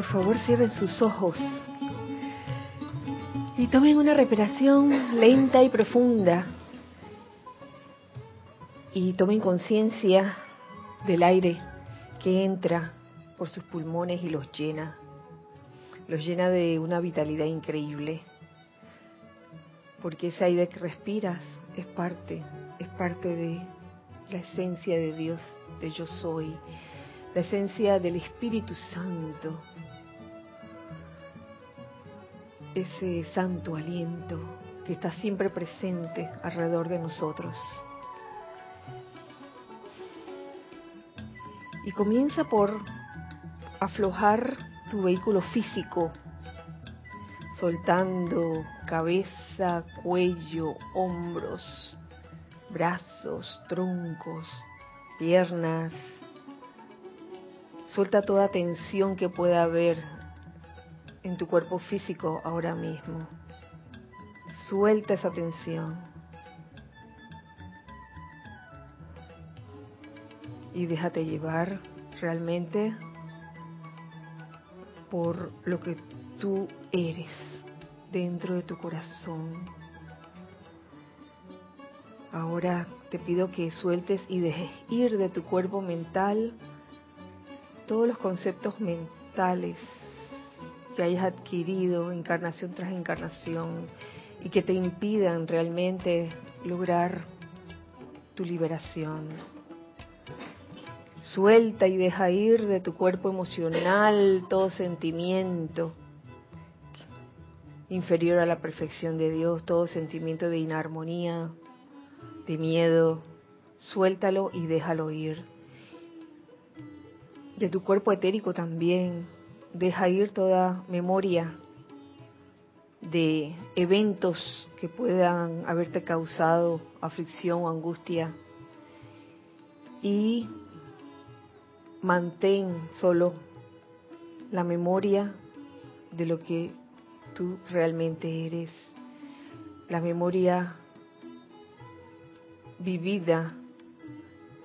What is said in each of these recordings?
Por favor, cierren sus ojos y tomen una respiración lenta y profunda. Y tomen conciencia del aire que entra por sus pulmones y los llena. Los llena de una vitalidad increíble. Porque ese aire que respiras es parte, es parte de la esencia de Dios, de yo soy, la esencia del Espíritu Santo, ese santo aliento que está siempre presente alrededor de nosotros. Y comienza por aflojar tu vehículo físico, soltando cabeza, cuello, hombros, brazos, troncos, piernas. Suelta toda tensión que pueda haber en tu cuerpo físico ahora mismo. Suelta esa tensión. Y déjate llevar realmente por lo que tú eres dentro de tu corazón. Ahora te pido que sueltes y dejes ir de tu cuerpo mental todos los conceptos mentales que hayas adquirido encarnación tras encarnación y que te impidan realmente lograr tu liberación. Suelta y deja ir de tu cuerpo emocional todo sentimiento inferior a la perfección de Dios, todo sentimiento de inarmonía, de miedo. Suéltalo y déjalo ir. De tu cuerpo etérico también, deja ir toda memoria de eventos que puedan haberte causado aflicción o angustia. Y mantén solo la memoria de lo que tú realmente eres, la memoria vivida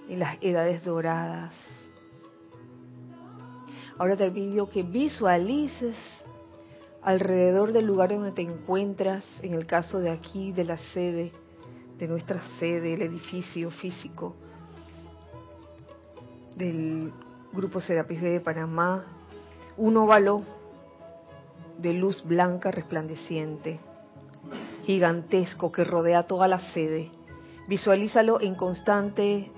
en las edades doradas, Ahora te pido que visualices alrededor del lugar donde te encuentras, en el caso de aquí, de la sede, de nuestra sede, el edificio físico del Grupo Serapis B de Panamá, un óvalo de luz blanca resplandeciente, gigantesco que rodea toda la sede. Visualízalo en constante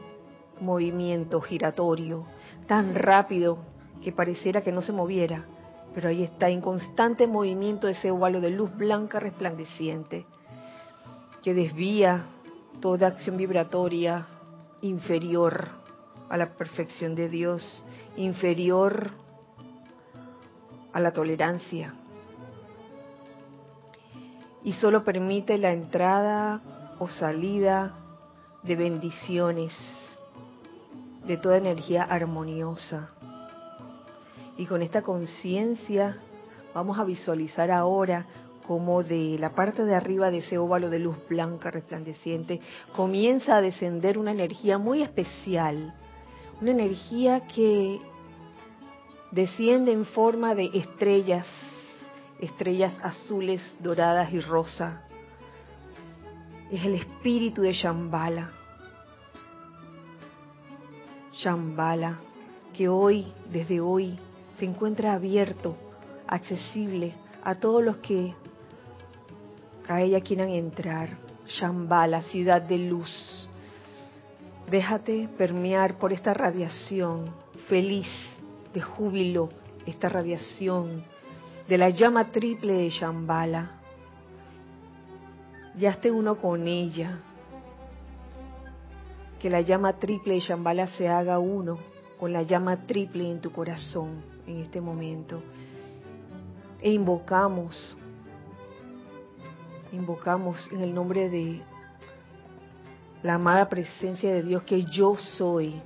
movimiento giratorio, tan rápido que pareciera que no se moviera, pero ahí está en constante movimiento ese óvalo de luz blanca resplandeciente que desvía toda acción vibratoria inferior a la perfección de Dios, inferior a la tolerancia. Y solo permite la entrada o salida de bendiciones, de toda energía armoniosa. Y con esta conciencia vamos a visualizar ahora como de la parte de arriba de ese óvalo de luz blanca resplandeciente comienza a descender una energía muy especial, una energía que desciende en forma de estrellas, estrellas azules, doradas y rosa. Es el espíritu de Shambhala. Shambhala, que hoy, desde hoy, se encuentra abierto, accesible a todos los que a ella quieran entrar. Shambhala, ciudad de luz. Déjate permear por esta radiación feliz, de júbilo, esta radiación de la llama triple de Shambhala. Ya esté uno con ella. Que la llama triple de Shambhala se haga uno con la llama triple en tu corazón en este momento. E invocamos, invocamos en el nombre de la amada presencia de Dios que yo soy,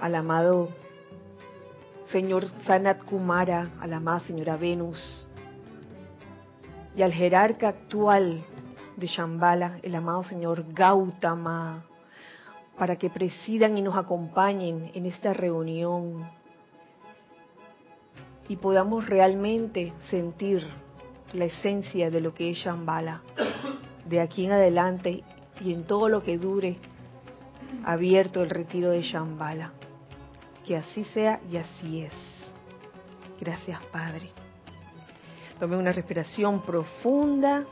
al amado señor Sanat Kumara, a la amada señora Venus, y al jerarca actual de Shambhala, el amado señor Gautama, para que presidan y nos acompañen en esta reunión y podamos realmente sentir la esencia de lo que es Shambhala de aquí en adelante y en todo lo que dure abierto el retiro de Shambhala. Que así sea y así es. Gracias, Padre. Tomen una respiración profunda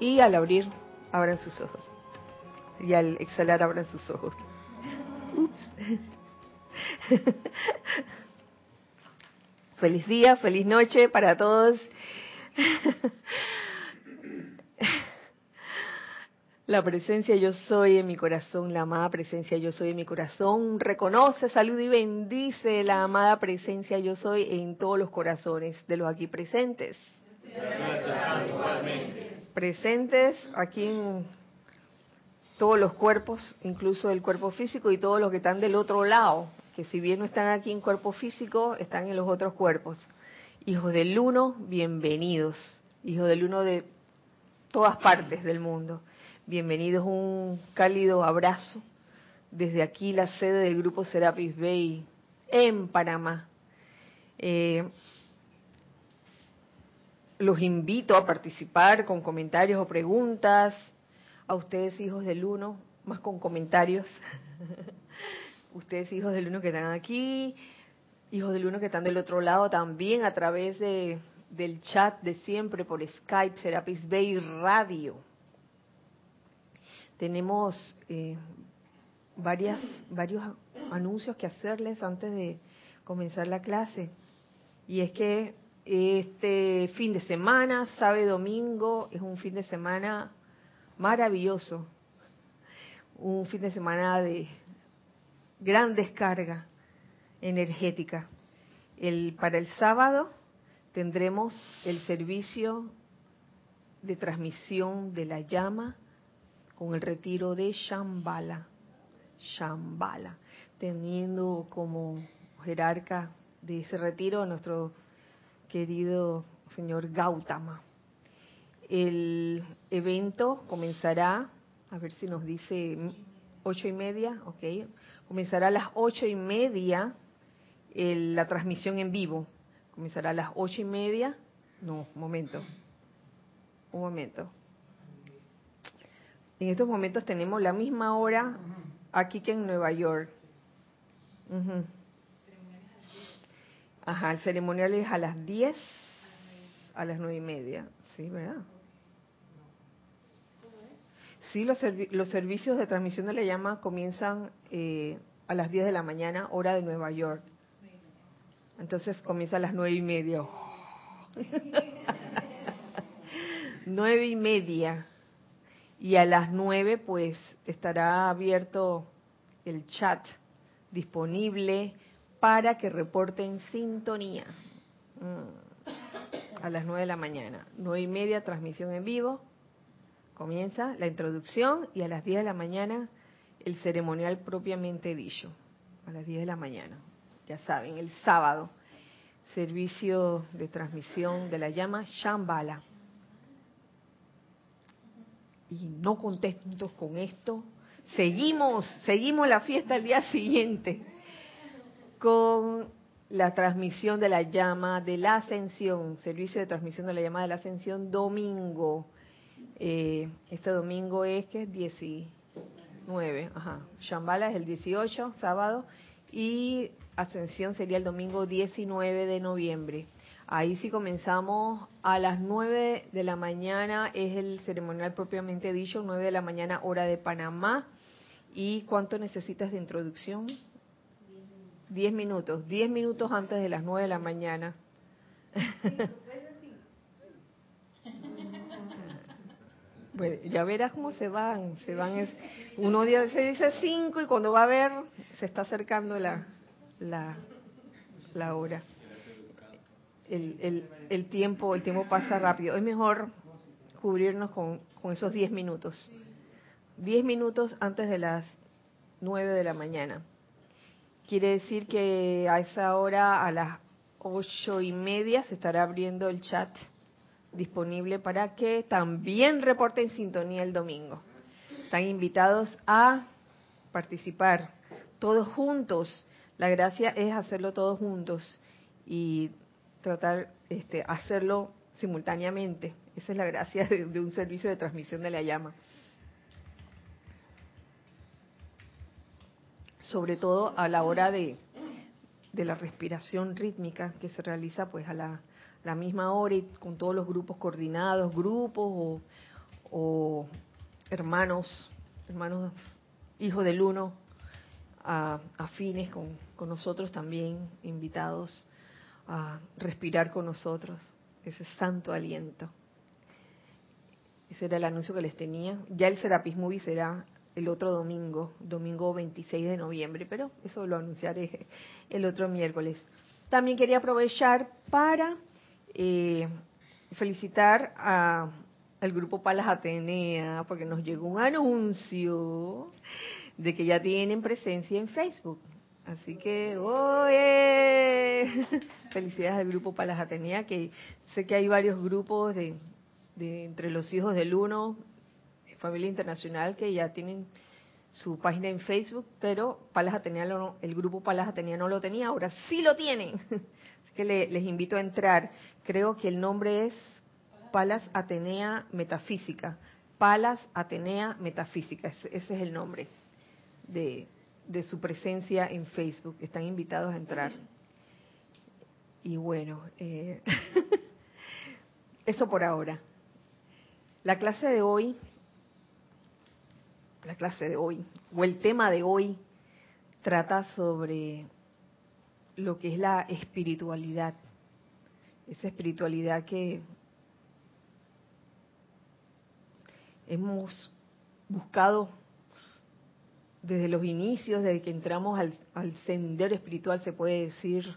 y al abrir, abran sus ojos. Y al exhalar, abran sus ojos. feliz día, feliz noche para todos. La presencia yo soy en mi corazón, la amada presencia yo soy en mi corazón, reconoce, saluda y bendice la amada presencia yo soy en todos los corazones de los aquí presentes. Presentes aquí en todos los cuerpos, incluso el cuerpo físico y todos los que están del otro lado, que si bien no están aquí en cuerpo físico, están en los otros cuerpos. Hijos del uno, bienvenidos. Hijos del uno de todas partes del mundo. Bienvenidos, un cálido abrazo desde aquí, la sede del grupo Serapis Bay en Panamá. Eh, los invito a participar con comentarios o preguntas a ustedes hijos del uno, más con comentarios. ustedes hijos del uno que están aquí, hijos del uno que están del otro lado también a través de, del chat de siempre por Skype, Serapis Bay Radio. Tenemos eh, varias, varios anuncios que hacerles antes de comenzar la clase. Y es que este fin de semana, sábado domingo, es un fin de semana maravilloso, un fin de semana de gran descarga energética. El, para el sábado tendremos el servicio de transmisión de la llama con el retiro de Shambhala, Shambhala, teniendo como jerarca de ese retiro a nuestro querido señor Gautama. El evento comenzará, a ver si nos dice ocho y media, ok, comenzará a las ocho y media la transmisión en vivo. Comenzará a las ocho y media, no, un momento, un momento. En estos momentos tenemos la misma hora aquí que en Nueva York. Ajá, el ceremonial es a las diez, a las nueve y media, sí, ¿verdad? Sí, los, los servicios de transmisión de la llama comienzan eh, a las 10 de la mañana, hora de Nueva York. Entonces comienza a las nueve y media. nueve y media. Y a las nueve, pues, estará abierto el chat disponible para que reporten sintonía. Mm. A las nueve de la mañana. Nueve y media, transmisión en vivo Comienza la introducción y a las 10 de la mañana el ceremonial propiamente dicho. A las 10 de la mañana. Ya saben, el sábado. Servicio de transmisión de la llama Shambhala. Y no contentos con esto, seguimos, seguimos la fiesta el día siguiente con la transmisión de la llama de la ascensión, servicio de transmisión de la llama de la ascensión domingo eh, este domingo es que es 19, ajá. Shambhala es el 18, sábado, y Ascensión sería el domingo 19 de noviembre. Ahí sí comenzamos a las 9 de la mañana, es el ceremonial propiamente dicho, 9 de la mañana hora de Panamá. ¿Y cuánto necesitas de introducción? 10 minutos, 10 minutos antes de las 9 de la mañana. Pues ya verás cómo se van, se van, uno día se dice cinco y cuando va a ver se está acercando la, la, la hora. El, el, el, tiempo, el tiempo pasa rápido. Es mejor cubrirnos con, con esos diez minutos. Diez minutos antes de las nueve de la mañana. Quiere decir que a esa hora, a las ocho y media, se estará abriendo el chat disponible para que también reporten sintonía el domingo. Están invitados a participar todos juntos. La gracia es hacerlo todos juntos y tratar, este, hacerlo simultáneamente. Esa es la gracia de, de un servicio de transmisión de la llama. Sobre todo a la hora de, de la respiración rítmica que se realiza pues a la, la misma hora y con todos los grupos coordinados, grupos o, hermanos, hermanos hijos del uno, afines con, con nosotros también, invitados a respirar con nosotros ese santo aliento. Ese era el anuncio que les tenía. Ya el Serapis Movie será el otro domingo, domingo 26 de noviembre, pero eso lo anunciaré el otro miércoles. También quería aprovechar para eh, felicitar a, al grupo Palas Atenea, porque nos llegó un anuncio de que ya tienen presencia en Facebook. Así que, ¡oye! Felicidades al grupo Palas Atenea, que sé que hay varios grupos de, de entre los hijos del uno, familia internacional, que ya tienen su página en Facebook, pero Palas Atenea el grupo Palas Atenea no lo tenía, ahora sí lo tienen. Que les invito a entrar. Creo que el nombre es Palas Atenea Metafísica. Palas Atenea Metafísica, ese, es el nombre de, de su presencia en Facebook. Están invitados a entrar. Y bueno, eh, eso por ahora. La clase de hoy la clase de hoy, o el tema de hoy, trata sobre lo que es la espiritualidad. Esa espiritualidad que hemos buscado desde los inicios, desde que entramos al, sendero espiritual, se puede decir,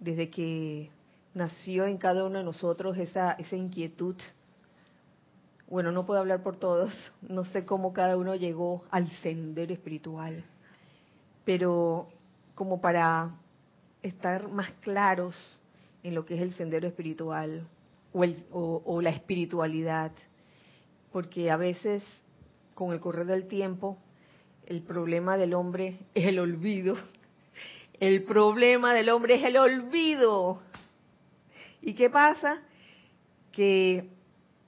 desde que nació en cada uno de nosotros esa, esa inquietud bueno, no puedo hablar por todos, no sé cómo cada uno llegó al sendero espiritual, pero como para estar más claros en lo que es el sendero espiritual o, o la espiritualidad, porque a veces con el correr del tiempo el problema del hombre es el olvido. El problema del hombre es el olvido. ¿Y qué pasa? Que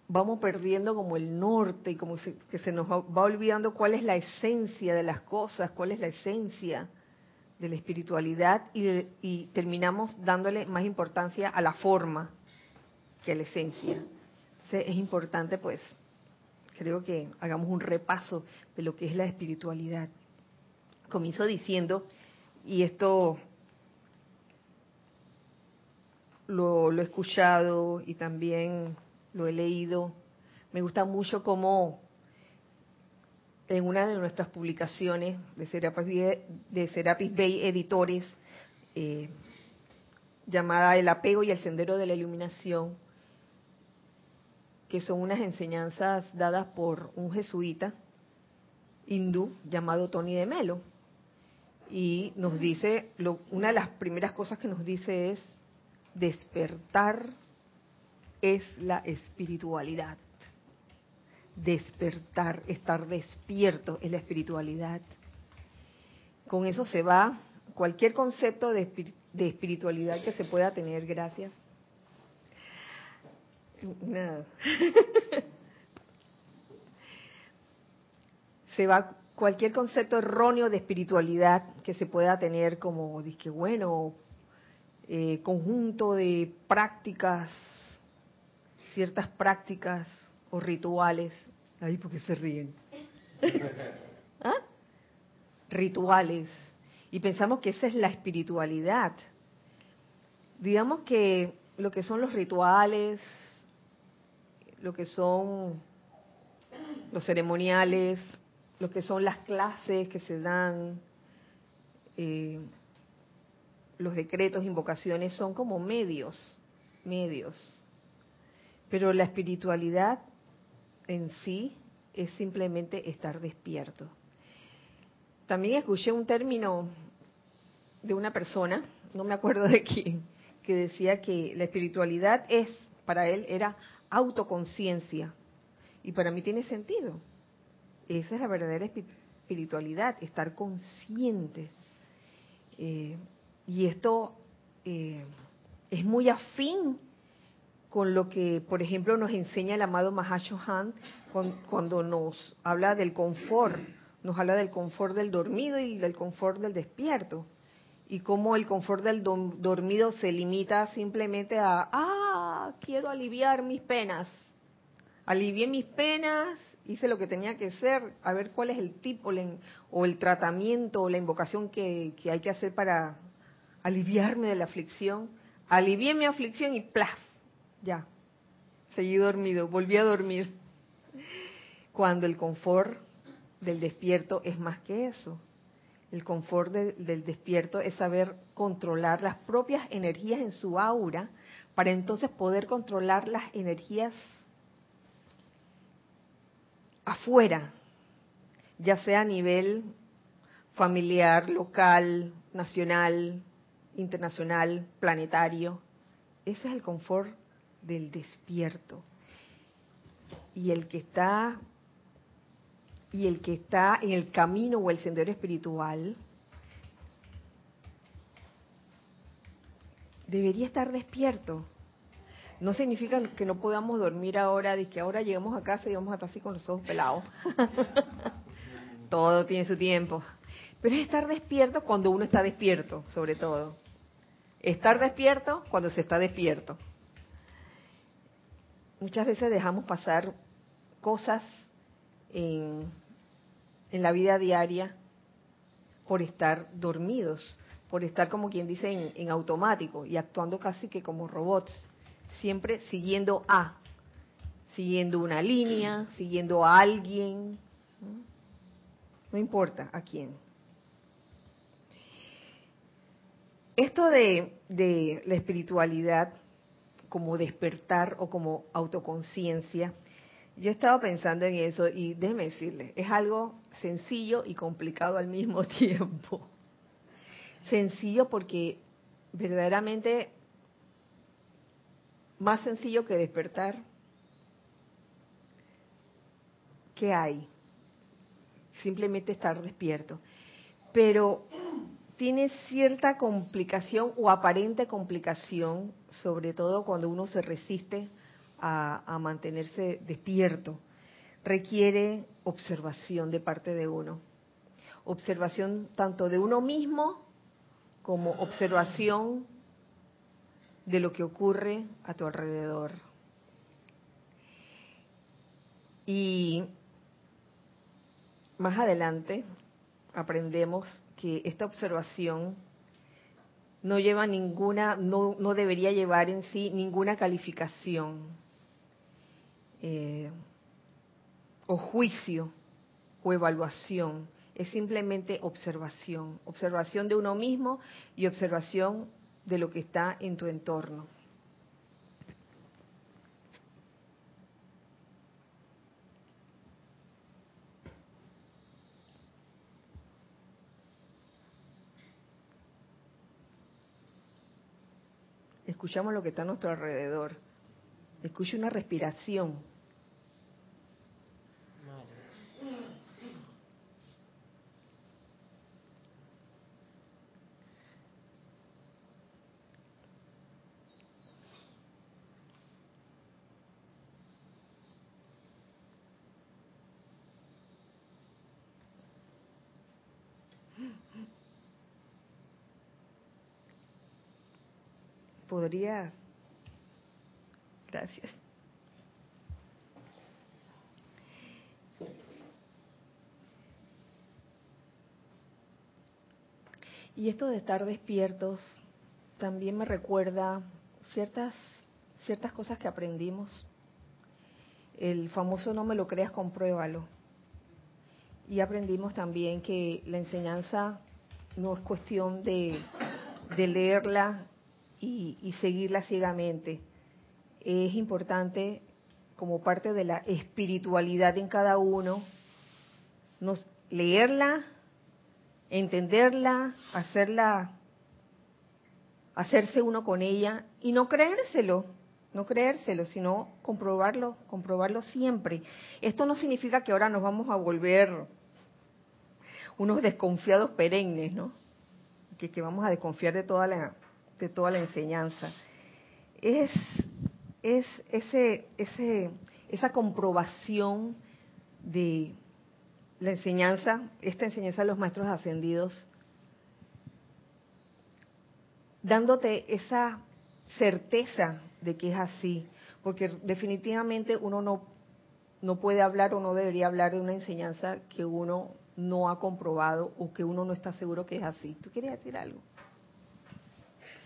vamos perdiendo como el norte y como que se nos va, olvidando cuál es la esencia de las cosas, cuál es la esencia de la espiritualidad y, terminamos dándole más importancia a la forma que a la esencia. Es importante pues, creo que hagamos un repaso de lo que es la espiritualidad. Comienzo diciendo, y esto lo, lo he escuchado y también lo he leído. Me gusta mucho cómo en una de nuestras publicaciones de Serapis Bay, Editores, eh, llamada El apego y el sendero de la iluminación, que son unas enseñanzas dadas por un jesuita hindú llamado Tony de Melo. Y nos dice, una de las primeras cosas que nos dice es despertar es la espiritualidad. Despertar, estar despierto es la espiritualidad. Con eso se va cualquier concepto de, espiritualidad que se pueda tener. Gracias. se va cualquier concepto erróneo de espiritualidad que se pueda tener como, que bueno, eh, conjunto de prácticas ciertas prácticas o rituales. Ahí porque se ríen. ¿Ah? Rituales. Y pensamos que esa es la espiritualidad. Digamos que lo que son los rituales, lo que son los ceremoniales, lo que son las clases que se dan, eh, los decretos, invocaciones, son como medios, medios pero la espiritualidad en sí es simplemente estar despierto. También escuché un término de una persona, no me acuerdo de quién, que decía que la espiritualidad es, para él, era autoconciencia. Y para mí tiene sentido. Esa es la verdadera espiritualidad, estar consciente. Eh, y esto eh, es muy afín con lo que, por ejemplo, nos enseña el amado Mahashohan cuando nos habla del confort, nos habla del confort del dormido y del confort del despierto. Y cómo el confort del dormido se limita simplemente a, ah, quiero aliviar mis penas. Alivié mis penas, hice lo que tenía que hacer, a ver cuál es el tipo o el tratamiento o la invocación que, que hay que hacer para aliviarme de la aflicción. Alivié mi aflicción y ¡plaf! Ya, seguí dormido, volví a dormir. Cuando el confort del despierto es más que eso. El confort del despierto es saber controlar las propias energías en su aura para entonces poder controlar las energías afuera, ya sea a nivel familiar, local, nacional, internacional, planetario. Ese es el confort del despierto. Y el que está y el que está en el camino o el sendero espiritual debería estar despierto. No significa que no podamos dormir ahora, de que ahora llegamos a casa y vamos a estar así con los ojos pelados. todo tiene su tiempo. Pero es estar despierto cuando uno está despierto, sobre todo. Estar despierto cuando se está despierto muchas veces dejamos pasar cosas en, la vida diaria por estar dormidos, por estar como quien dice en, en, automático y actuando casi que como robots, siempre siguiendo a, siguiendo una línea, siguiendo a alguien, no, importa a quién. Esto de, de la espiritualidad como despertar o como autoconciencia. Yo estaba pensando en eso y déjeme decirle, es algo sencillo y complicado al mismo tiempo. Sencillo porque verdaderamente más sencillo que despertar, ¿qué hay? Simplemente estar despierto. Pero tiene cierta complicación o aparente complicación, sobre todo cuando uno se resiste a, mantenerse despierto. Requiere observación de parte de uno. Observación tanto de uno mismo como observación de lo que ocurre a tu alrededor. Y más adelante aprendemos que esta observación no lleva ninguna, no, no debería llevar en sí ninguna calificación eh, o juicio o evaluación. Es simplemente observación, observación de uno mismo y observación de lo que está en tu entorno. Escuchamos lo que está a nuestro alrededor. Escuche una respiración. Gracias. Y esto de estar despiertos también me recuerda ciertas ciertas cosas que aprendimos. El famoso no me lo creas, compruébalo. Y aprendimos también que la enseñanza no es cuestión de, de leerla y, seguirla ciegamente. Es importante, como parte de la espiritualidad en cada uno, nos, leerla, entenderla, hacerla, hacerse uno con ella y no creérselo, no creérselo, sino comprobarlo, comprobarlo siempre. Esto no significa que ahora nos vamos a volver unos desconfiados perennes, ¿no? Que, que vamos a desconfiar de toda la, de toda la enseñanza, es, es ese, ese, esa comprobación de la enseñanza, esta enseñanza de los maestros ascendidos, dándote esa certeza de que es así, porque definitivamente uno no, no puede hablar o no debería hablar de una enseñanza que uno no ha comprobado o que uno no está seguro que es así. ¿Tú querías decir algo?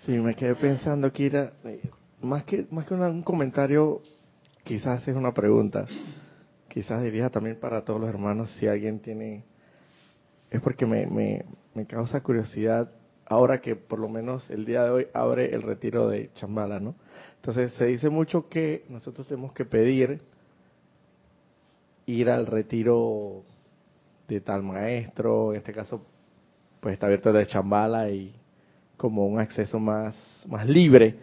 Sí, me quedé pensando, Kira, eh, más que, más que un comentario, quizás es una pregunta. Quizás diría también para todos los hermanos si alguien tiene... Es porque me, me, me causa curiosidad ahora que por lo menos el día de hoy abre el retiro de Chambala, ¿no? Entonces se dice mucho que nosotros tenemos que pedir ir al retiro de tal maestro, en este caso pues está abierto de Chambala y como un acceso más, más libre,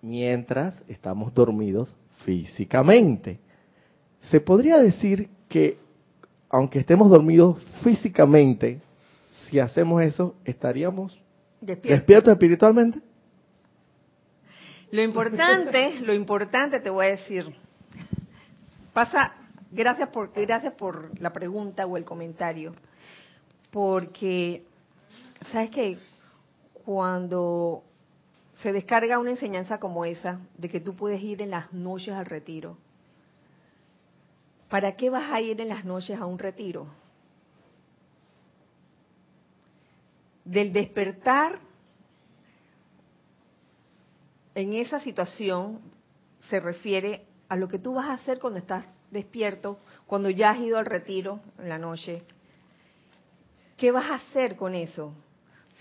mientras estamos dormidos físicamente. Se podría decir que aunque estemos dormidos físicamente, si hacemos eso, estaríamos despiertos espiritualmente. Lo importante, lo importante te voy a decir, pasa, gracias por, gracias por la pregunta o el comentario, porque, ¿sabes qué? Cuando se descarga una enseñanza como esa, de que tú puedes ir en las noches al retiro, ¿para qué vas a ir en las noches a un retiro? Del despertar en esa situación se refiere a lo que tú vas a hacer cuando estás despierto, cuando ya has ido al retiro en la noche. ¿Qué vas a hacer con eso?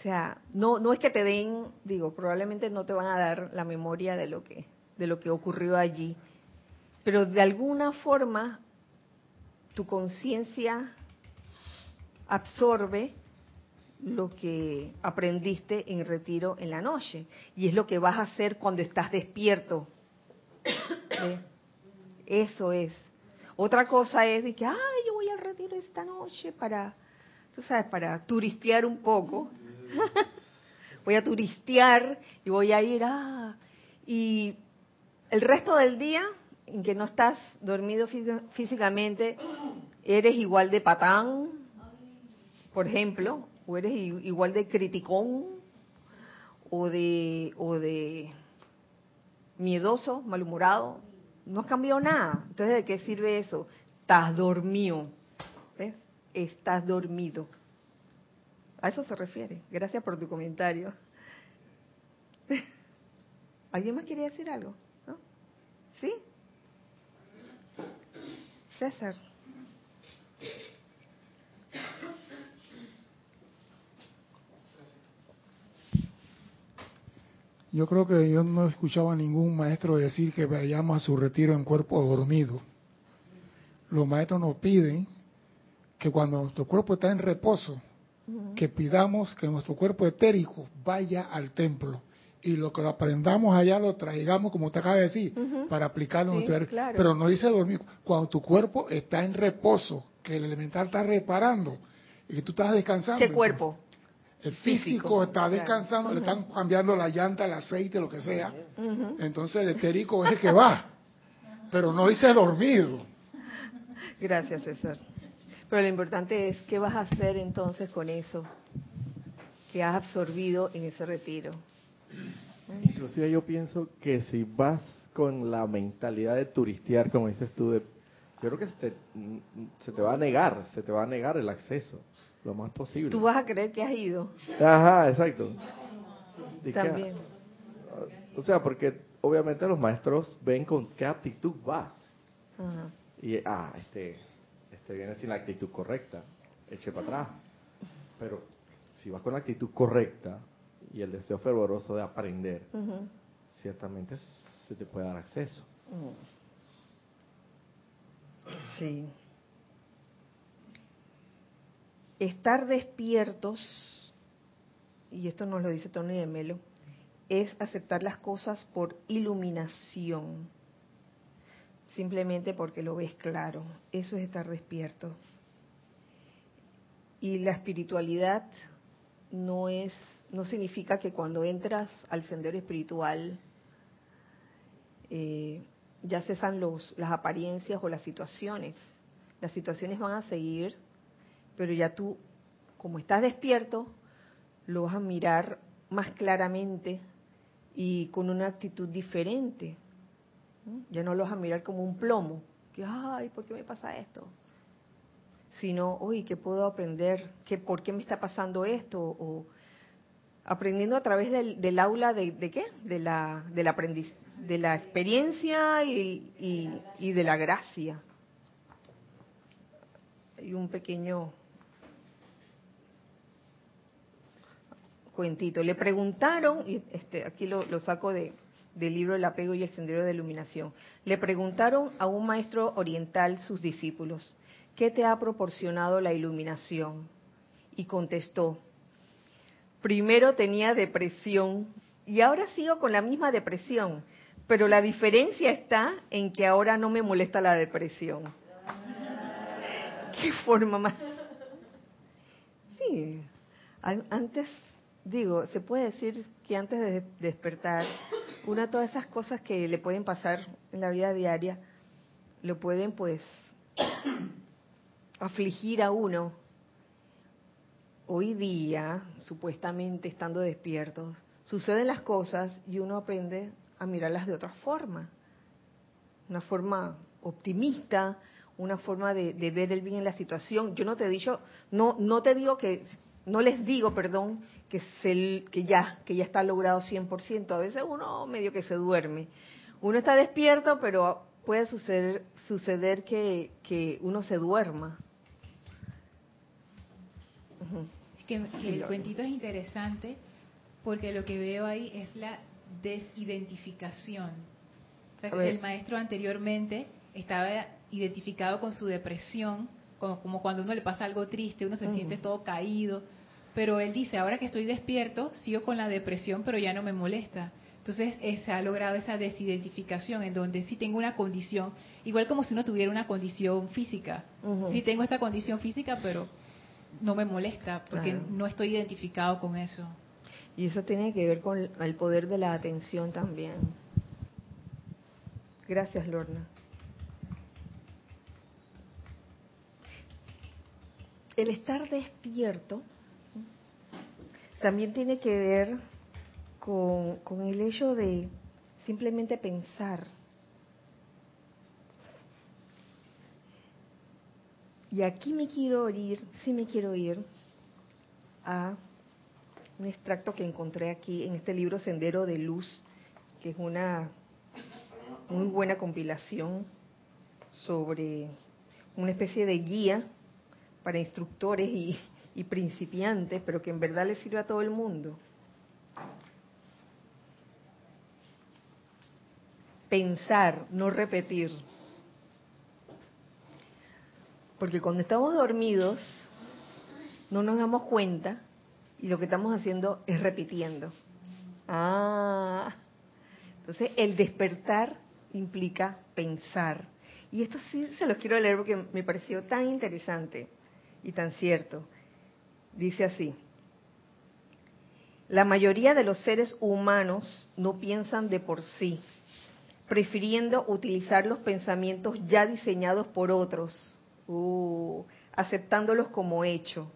Sea, no no es que te den, digo, probablemente no te van a dar la memoria de lo que de lo que ocurrió allí, pero de alguna forma tu conciencia absorbe lo que aprendiste en retiro en la noche y es lo que vas a hacer cuando estás despierto. Eso es. Otra cosa es de que, ay, yo voy al retiro esta noche para, tú sabes, para turistear un poco. voy a turistear y voy a ir. Ah, y el resto del día en que no estás dormido físicamente, eres igual de patán, por ejemplo, o eres igual de criticón o de o de miedoso, malhumorado, no has cambiado nada. Entonces, ¿de qué sirve eso? Estás dormido. ¿Ves? Estás dormido. A eso se refiere. Gracias por tu comentario. ¿Alguien más quería decir algo? ¿Sí? César. Yo creo que yo no escuchaba a ningún maestro decir que vayamos a su retiro en cuerpo dormido. Los maestros nos piden que cuando nuestro cuerpo está en reposo, que pidamos que nuestro cuerpo etérico vaya al templo y lo que lo aprendamos allá lo traigamos, como te acaba de decir, para aplicarlo en nuestro Pero no dice dormir. Cuando tu cuerpo está en reposo, que el elemental está reparando y que tú estás descansando. ¿Qué cuerpo? el físico, está descansando, le están cambiando la llanta, el aceite, lo que sea. Entonces el etérico es el que va, pero no dice dormido. Gracias, César. Pero lo importante es qué vas a hacer entonces con eso que has absorbido en ese retiro. Inclusive yo pienso que si vas con la mentalidad de turistear, como dices tú, de, yo creo que se te, se te va a negar, se te va a negar el acceso lo más posible. Tú vas a creer que has ido. Ajá, exacto. También. o sea, porque obviamente los maestros ven con qué actitud vas. Ajá. Y, ah, este, este viene sin la actitud correcta, eche para atrás. Pero si vas con la actitud correcta y el deseo fervoroso de aprender, ciertamente se te puede dar acceso. Sí estar despiertos, y esto nos lo dice Tony de Melo, es aceptar las cosas por iluminación, simplemente porque lo ves claro. Eso es estar despierto. Y la espiritualidad no es, no significa que cuando entras al sendero espiritual eh, ya cesan los, las apariencias o las situaciones. Las situaciones van a seguir, pero ya tú, como estás despierto, lo vas a mirar más claramente y con una actitud diferente. Ya no lo vas a mirar como un plomo, que, ay, ¿por qué me pasa esto? Sino, uy, ¿qué puedo aprender? ¿Qué, ¿Por qué me está pasando esto? O aprendiendo a través del, del aula de, de, qué? De la, del aprendiz, de la experiencia y, y de la gracia. Hay un pequeño cuentito. Le preguntaron, y este, aquí lo, lo saco de, del libro El apego y el sendero de iluminación, le preguntaron a un maestro oriental sus discípulos, ¿qué te ha proporcionado la iluminación? Y contestó, primero tenía depresión y ahora sigo con la misma depresión, pero la diferencia está en que ahora no me molesta la depresión. ¿Qué forma más? Sí, antes digo, se puede decir que antes de despertar, una todas esas cosas que le pueden pasar en la vida diaria, lo pueden pues afligir a uno. Hoy día, supuestamente estando despiertos, suceden las cosas y uno aprende a mirarlas de otra forma. Una forma optimista, una forma de, de, ver el bien en la situación. Yo no te he dicho, no, no te digo que, no les digo, perdón, que, se, que ya, que ya está logrado 100%. A veces uno medio que se duerme. Uno está despierto, pero puede suceder, suceder que, que uno se duerma. que, que el cuentito es interesante porque lo que veo ahí es la desidentificación. O sea, que el maestro anteriormente estaba identificado con su depresión, como, como, cuando uno le pasa algo triste, uno se uh -huh. siente todo caído, pero él dice, ahora que estoy despierto, sigo con la depresión, pero ya no me molesta. Entonces se ha logrado esa desidentificación en donde sí tengo una condición, igual como si uno tuviera una condición física. Uh -huh. Sí tengo esta condición física, pero no me molesta porque claro. no estoy identificado con eso. Y eso tiene que ver con el poder de la atención también. Gracias, Lorna. El estar despierto también tiene que ver con, con el hecho de simplemente pensar. Y aquí me quiero ir, sí me quiero ir a un extracto que encontré aquí en este libro Sendero de Luz, que es una muy buena compilación sobre una especie de guía para instructores y, y principiantes, pero que en verdad le sirve a todo el mundo. Pensar, no repetir. Porque cuando estamos dormidos, no nos damos cuenta y lo que estamos haciendo es repitiendo. Ah, entonces el despertar implica pensar. Y esto sí se los quiero leer porque me pareció tan interesante y tan cierto. Dice así, la mayoría de los seres humanos no piensan de por sí, prefiriendo utilizar los pensamientos ya diseñados por otros, uh, aceptándolos como hecho.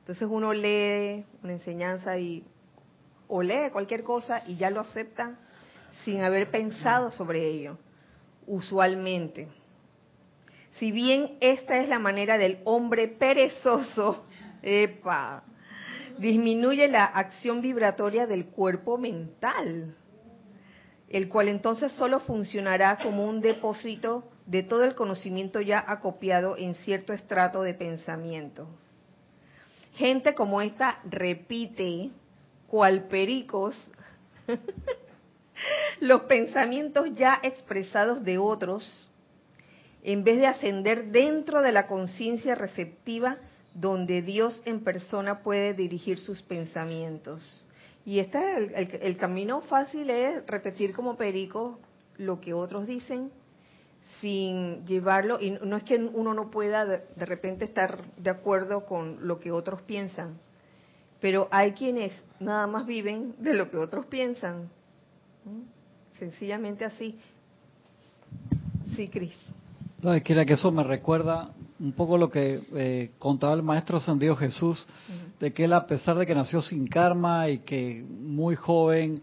Entonces uno lee una enseñanza y o lee cualquier cosa y ya lo acepta sin haber pensado sobre ello, usualmente. Si bien esta es la manera del hombre perezoso Epa. Disminuye la acción vibratoria del cuerpo mental, el cual entonces solo funcionará como un depósito de todo el conocimiento ya acopiado en cierto estrato de pensamiento. Gente como esta repite, cual pericos, los pensamientos ya expresados de otros, en vez de ascender dentro de la conciencia receptiva donde Dios en persona puede dirigir sus pensamientos. Y este el, el, camino fácil es repetir como perico lo que otros dicen sin llevarlo, y no es que uno no pueda de, repente estar de acuerdo con lo que otros piensan, pero hay quienes nada más viven de lo que otros piensan. sencillamente así. Sí, Cris. No, es que eso me recuerda un poco lo que eh, contaba el maestro ascendido Jesús, de que él a pesar de que nació sin karma y que muy joven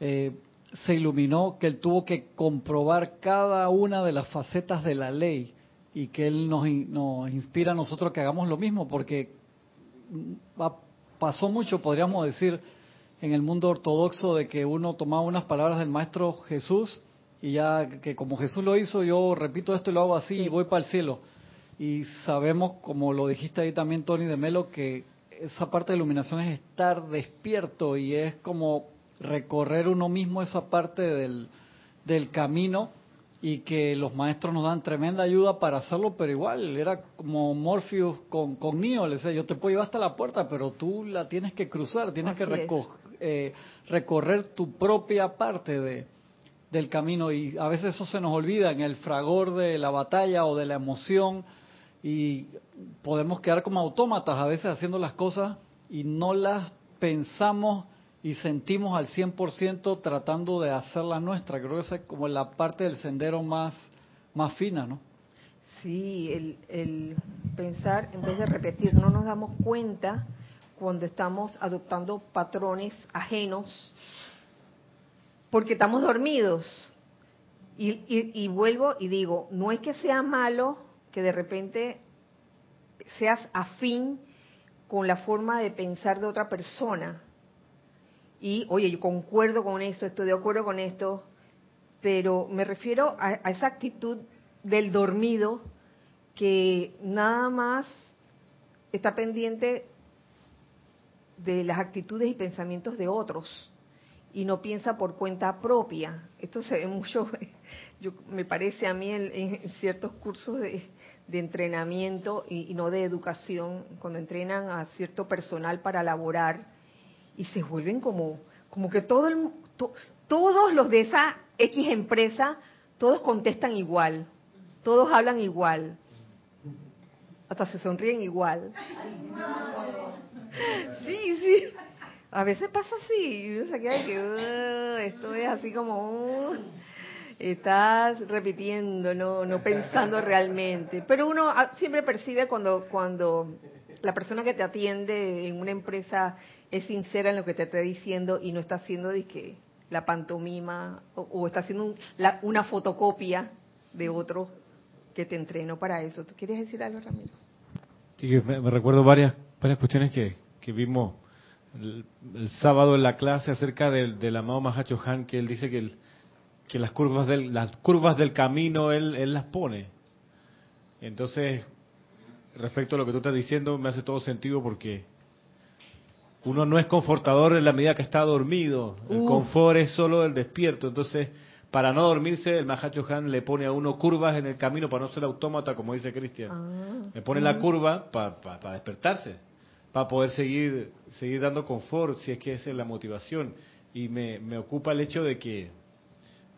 eh, se iluminó, que él tuvo que comprobar cada una de las facetas de la ley y que él nos, nos inspira a nosotros que hagamos lo mismo, porque pasó mucho, podríamos decir, en el mundo ortodoxo de que uno tomaba unas palabras del maestro Jesús y ya que como Jesús lo hizo, yo repito esto y lo hago así y voy para el cielo. Y sabemos, como lo dijiste ahí también, Tony de Melo, que esa parte de iluminación es estar despierto y es como recorrer uno mismo esa parte del, del camino y que los maestros nos dan tremenda ayuda para hacerlo, pero igual era como Morpheus con, con Neo, le decía, yo te puedo llevar hasta la puerta, pero tú la tienes que cruzar, tienes que eh, recorrer tu propia parte de, del camino y a veces eso se nos olvida en el fragor de la batalla o de la emoción y podemos quedar como autómatas a veces haciendo las cosas y no las pensamos y sentimos al 100% tratando de hacerla nuestra. Creo que esa es como la parte del sendero más, más fina, ¿no? Sí, el, el pensar en vez de repetir, no nos damos cuenta cuando estamos adoptando patrones ajenos porque estamos dormidos. Y, y, y, vuelvo y digo, no es que sea malo que de repente seas afín con la forma de pensar de otra persona, y, oye, yo concuerdo con esto, estoy de acuerdo con esto, pero me refiero a, esa actitud del dormido que nada más está pendiente de las actitudes y pensamientos de otros y no piensa por cuenta propia. Esto se ve mucho, yo, me parece a mí en, ciertos cursos de, entrenamiento y, y, no de educación, cuando entrenan a cierto personal para laborar y se vuelven como, como que todo el, todos los de esa X empresa, todos contestan igual, todos hablan igual, hasta se sonríen igual. Sí, sí. A veces pasa así, uno se queda que esto es así como estás repitiendo, no, no pensando realmente. Pero uno ah, siempre percibe cuando, cuando la persona que te atiende en una empresa es sincera en lo que te está diciendo y no está haciendo de que la pantomima o, está haciendo una fotocopia de otro que te entrenó para eso. ¿Tú quieres decir algo, Ramiro? Sí, me, recuerdo varias, varias cuestiones que, que vimos el, sábado en la clase acerca del, del amado Mahacho Han, que él dice que, que las, curvas del, las curvas del camino él, él las pone. Entonces, respecto a lo que tú estás diciendo, me hace todo sentido porque uno no es confortador en la medida que está dormido. El confort es solo el despierto. Entonces, para no dormirse, el Mahacho Han le pone a uno curvas en el camino para no ser autómata, como dice Cristian. Ah. le pone la curva para despertarse, para poder seguir, seguir dando confort, si es que esa es la motivación. Y me, me ocupa el hecho de que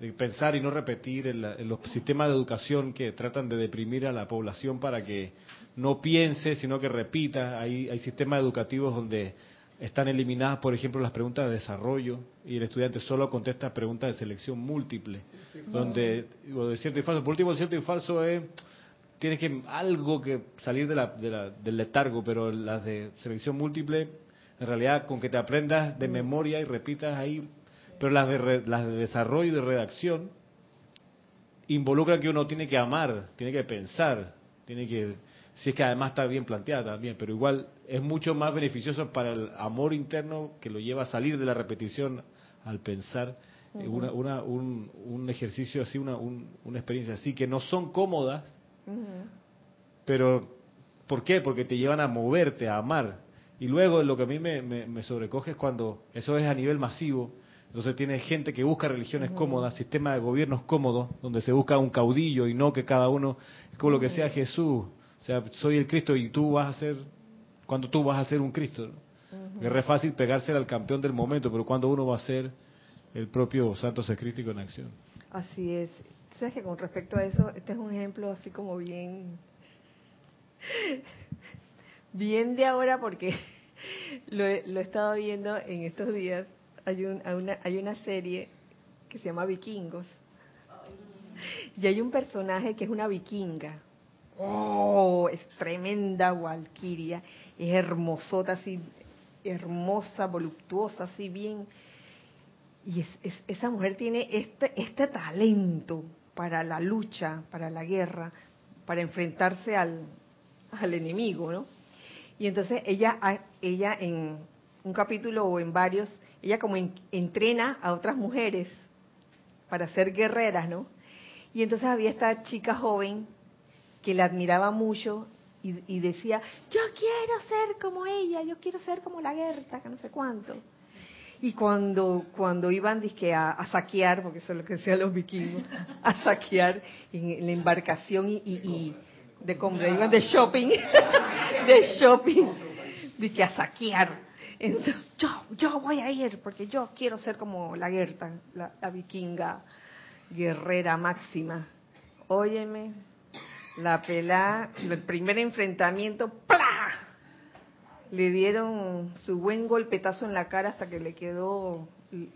de pensar y no repetir en, en, los sistemas de educación que tratan de deprimir a la población para que no piense, sino que repita. Hay, hay sistemas educativos donde están eliminadas, por ejemplo, las preguntas de desarrollo y el estudiante solo contesta preguntas de selección múltiple, donde de cierto y falso. Por último, cierto y falso es tienes que algo que salir de la, del letargo, pero las de selección múltiple, en realidad, con que te aprendas de memoria y repitas ahí, pero las de, las de desarrollo y de redacción involucran que uno tiene que amar, tiene que pensar, tiene que si es que además está bien planteada también, pero igual es mucho más beneficioso para el amor interno que lo lleva a salir de la repetición al pensar eh, una, una, un, un, ejercicio así, una, una experiencia así, que no son cómodas, pero ¿por qué? Porque te llevan a moverte, a amar. Y luego lo que a mí me, me, sobrecoge es cuando eso es a nivel masivo, entonces tiene gente que busca religiones cómodas, sistema de gobiernos cómodos, donde se busca un caudillo y no que cada uno, es como lo que sea Jesús, o sea, soy el Cristo y tú vas a ser, cuando tú vas a ser un Cristo. Es re fácil pegarse al campeón del momento, pero cuando uno va a ser el propio santo sacrístico en acción. Así es. ¿Sabes que con respecto a eso, este es un ejemplo así como bien, bien de ahora porque lo, lo he estado viendo en estos días. Hay, una, hay una serie que se llama Vikingos. Y hay un personaje que es una vikinga. Oh, es tremenda Walkiria. Es hermosota, así, hermosa, voluptuosa, así bien. Y es, esa mujer tiene este, este talento para la lucha, para la guerra, para enfrentarse al, al enemigo, ¿no? Y entonces ella, ella en un capítulo o en varios, ella como entrena a otras mujeres para ser guerreras, ¿no? Y entonces había esta chica joven que la admiraba mucho y, decía, yo quiero ser como ella, yo quiero ser como la Gerta, que no sé cuánto. Y cuando, cuando iban a, a, saquear, porque eso es lo que decían los vikingos, a saquear en, la embarcación y, de compra, iban de shopping, de shopping, a saquear. Yo, yo voy a ir porque yo quiero ser como la Gerta, la vikinga guerrera máxima. Óyeme, la pelá, el primer enfrentamiento, ¡plá! Le dieron su buen golpetazo en la cara hasta que le quedó,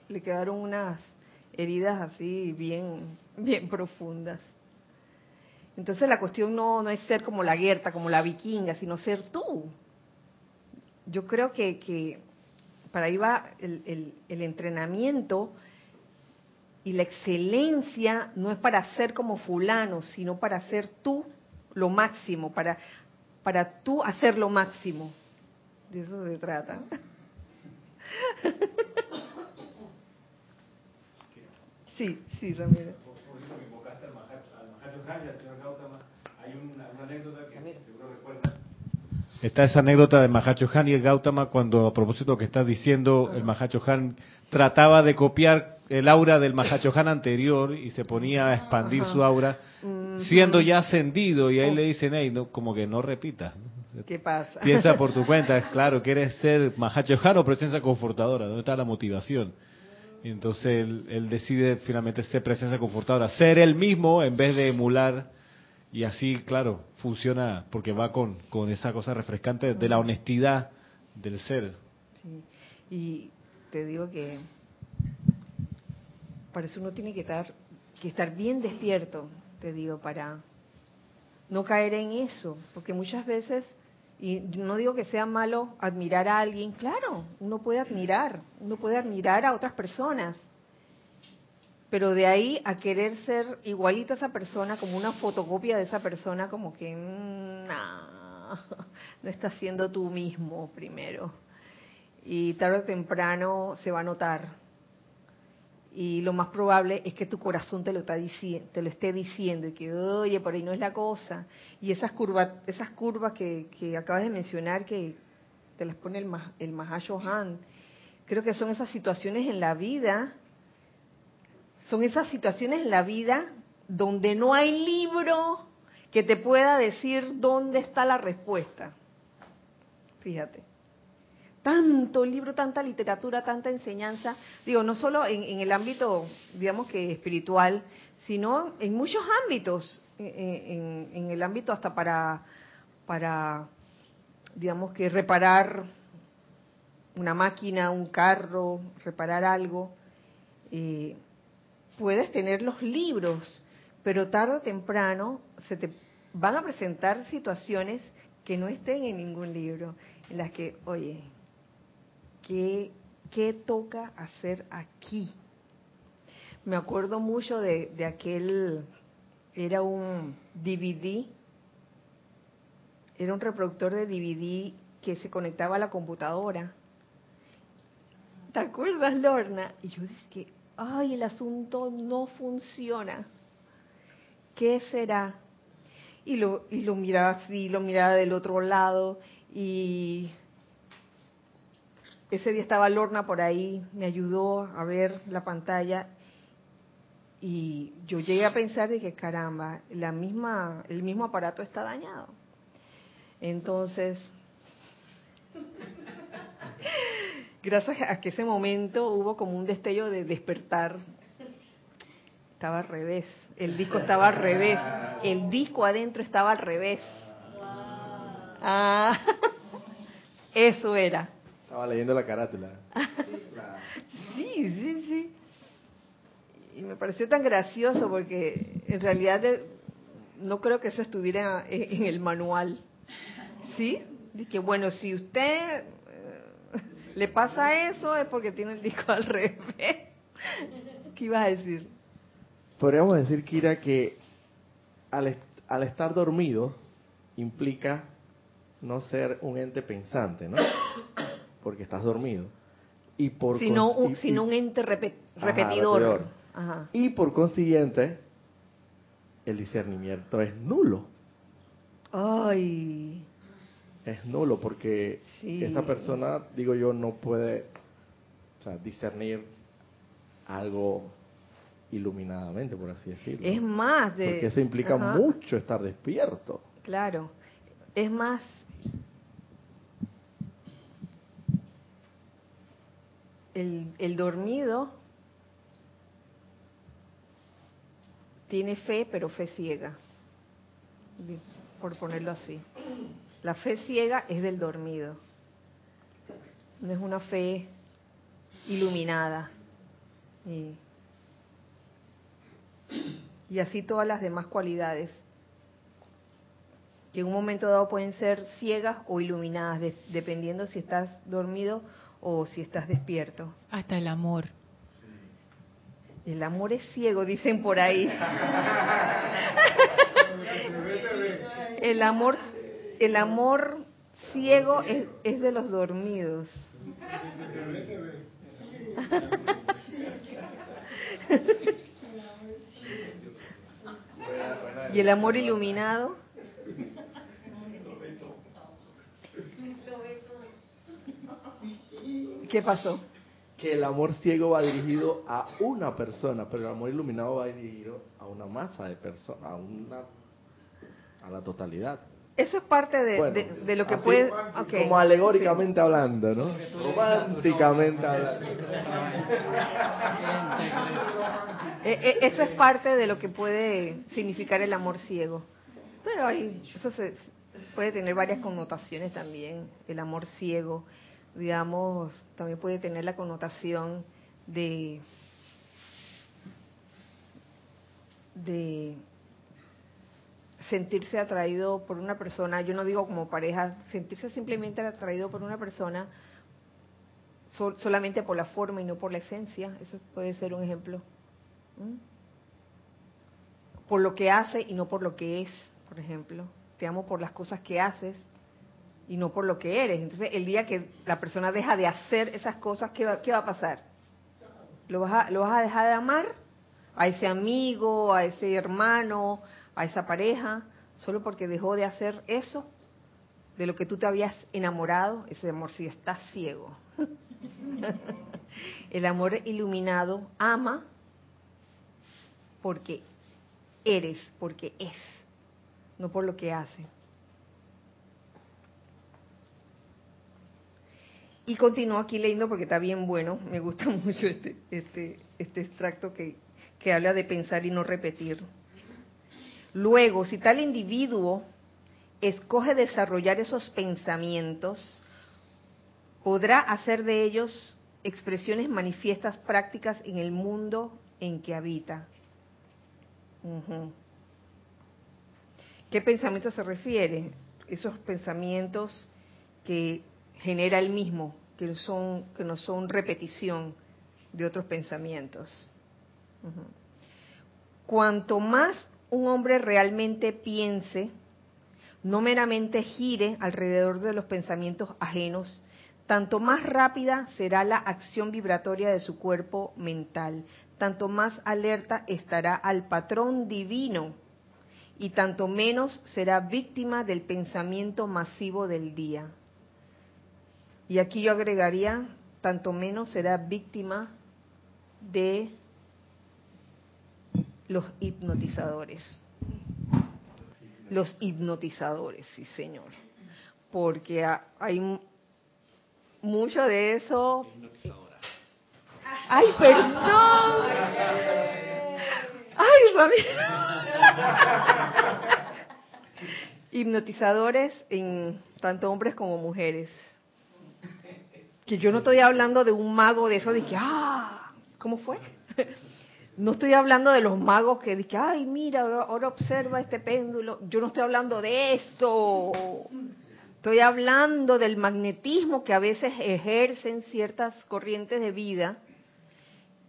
le quedaron unas heridas así bien, bien profundas. Entonces la cuestión no, no es ser como la Gerta, como la vikinga, sino ser tú. Yo creo que, que para ahí va el, el, el entrenamiento y la excelencia no es para ser como fulano, sino para hacer tú lo máximo, para, para tú hacer lo máximo. De eso se trata. Sí, sí, Ramiro. Hay una anécdota que seguro recuerda Está esa anécdota de Mahacho Han y el Gautama cuando a propósito que estás diciendo, el Mahacho Han trataba de copiar el aura del Mahacho Han anterior y se ponía a expandir su aura siendo ya ascendido y ahí le dicen, hey, no, como que no repitas. ¿Qué pasa? Piensa por tu cuenta, es claro, quieres ser Mahacho Han o presencia confortadora, ¿dónde está la motivación? Y entonces él, él decide finalmente ser presencia confortadora, ser él mismo en vez de emular y así, claro, funciona porque va con, con esa cosa refrescante de la honestidad del ser. Sí. Y te digo que para eso uno tiene que estar, que estar bien despierto, te digo, para no caer en eso, porque muchas veces, y no digo que sea malo admirar a alguien, claro, uno puede admirar, uno puede admirar a otras personas, pero de ahí a querer ser igualito a esa persona, como una fotocopia de esa persona, como que mm, no estás siendo tú mismo primero. Y tarde o temprano se va a notar. Y lo más probable es que tu corazón te lo, está te lo esté diciendo y que, oye, por ahí no es la cosa. Y esas curvas, esas curvas que, que acabas de mencionar, que te las pone el, el Mahashohan, creo que son esas situaciones en la vida son esas situaciones en la vida donde no hay libro que te pueda decir dónde está la respuesta. Fíjate. Tanto libro, tanta literatura, tanta enseñanza, digo, no solo en, el ámbito, digamos que espiritual, sino en muchos ámbitos, en, en el ámbito hasta para, para, digamos que reparar una máquina, un carro, reparar algo. Eh, puedes tener los libros, pero tarde o temprano se te van a presentar situaciones que no estén en ningún libro, en las que, oye, ¿qué, qué toca hacer aquí? Me acuerdo mucho de, de aquel, era un DVD, era un reproductor de DVD que se conectaba a la computadora. ¿Te acuerdas, Lorna? Y yo dije, ay, el asunto no funciona. ¿Qué será? Y lo, y lo miraba así, lo miraba del otro lado y ese día estaba Lorna por ahí, me ayudó a ver la pantalla y yo llegué a pensar de que caramba, la misma, el mismo aparato está dañado. Entonces, gracias a que ese momento hubo como un destello de despertar. Estaba al revés, el disco estaba al revés, el disco adentro estaba al revés. Ah, eso era. Estaba leyendo la carátula. sí, sí, sí. y me pareció tan gracioso porque en realidad no creo que eso estuviera en, el manual. ¿Sí? Dice bueno, si usted le pasa eso es porque tiene el disco al revés. ¿Qué ibas a decir? Podríamos decir, Kira, que al, al estar dormido implica no ser un ente pensante, ¿no? Porque estás dormido. Y por sino, un, sino un ente repetidor. Y por consiguiente, el discernimiento es nulo. Ay. Es nulo porque esa persona, digo yo, no puede discernir algo iluminadamente, por así decirlo. Es más de... Porque eso implica mucho estar despierto. Claro. Es más... El, el dormido tiene fe, pero fe ciega, por ponerlo así. La fe ciega es del dormido, no es una fe iluminada. Y, así todas las demás cualidades, que en un momento dado pueden ser ciegas o iluminadas, dependiendo si estás dormido o si estás despierto. Hasta el amor. El amor es ciego, dicen por ahí. El amor, el amor ciego es, de los dormidos. y el amor iluminado. ¿Qué pasó? que el amor ciego va dirigido a una persona, pero el amor iluminado va dirigido a una masa de personas, a una a la totalidad. Eso es parte de, lo que puede... Como alegóricamente hablando, ¿no? Románticamente hablando. E, e, eso es parte de lo que puede significar el amor ciego. Pero hay, eso se, puede tener varias connotaciones también, el amor ciego digamos, también puede tener la connotación de, de sentirse atraído por una persona, yo no digo como pareja, sentirse simplemente atraído por una persona solamente por la forma y no por la esencia, eso puede ser un ejemplo. Por lo que hace y no por lo que es, por ejemplo. Te amo por las cosas que haces y no por lo que eres. Entonces, el día que la persona deja de hacer esas cosas, ¿qué va, qué va a pasar? ¿Lo vas, a, ¿Lo vas a dejar de amar a ese amigo, a ese hermano, a esa pareja, solo porque dejó de hacer eso de lo que tú te habías enamorado? Ese amor sí está ciego. el amor iluminado ama porque eres, porque es, no por lo que hace. Y continúo aquí leyendo porque está bien bueno, me gusta mucho este, este, este extracto que, que habla de pensar y no repetir. Luego, si tal individuo escoge desarrollar esos pensamientos, podrá hacer de ellos expresiones manifiestas prácticas en el mundo en que habita. ¿Qué pensamiento se refiere? Esos pensamientos que genera el mismo, que, son, que no son repetición de otros pensamientos. Cuanto más un hombre realmente piense, no meramente gire alrededor de los pensamientos ajenos, tanto más rápida será la acción vibratoria de su cuerpo mental, tanto más alerta estará al patrón divino y tanto menos será víctima del pensamiento masivo del día. Y aquí yo agregaría, tanto menos será víctima de los hipnotizadores. Los hipnotizadores, sí señor. Porque hay mucho de eso. ¡Ay, perdón! ¡Ay, Ramiro! Hipnotizadores en tanto hombres como mujeres que yo no estoy hablando de un mago de eso, de que, ah, ¿cómo fue? No estoy hablando de los magos que dicen, ay, mira, ahora observa este péndulo. Yo no estoy hablando de eso. Estoy hablando del magnetismo que a veces ejercen ciertas corrientes de vida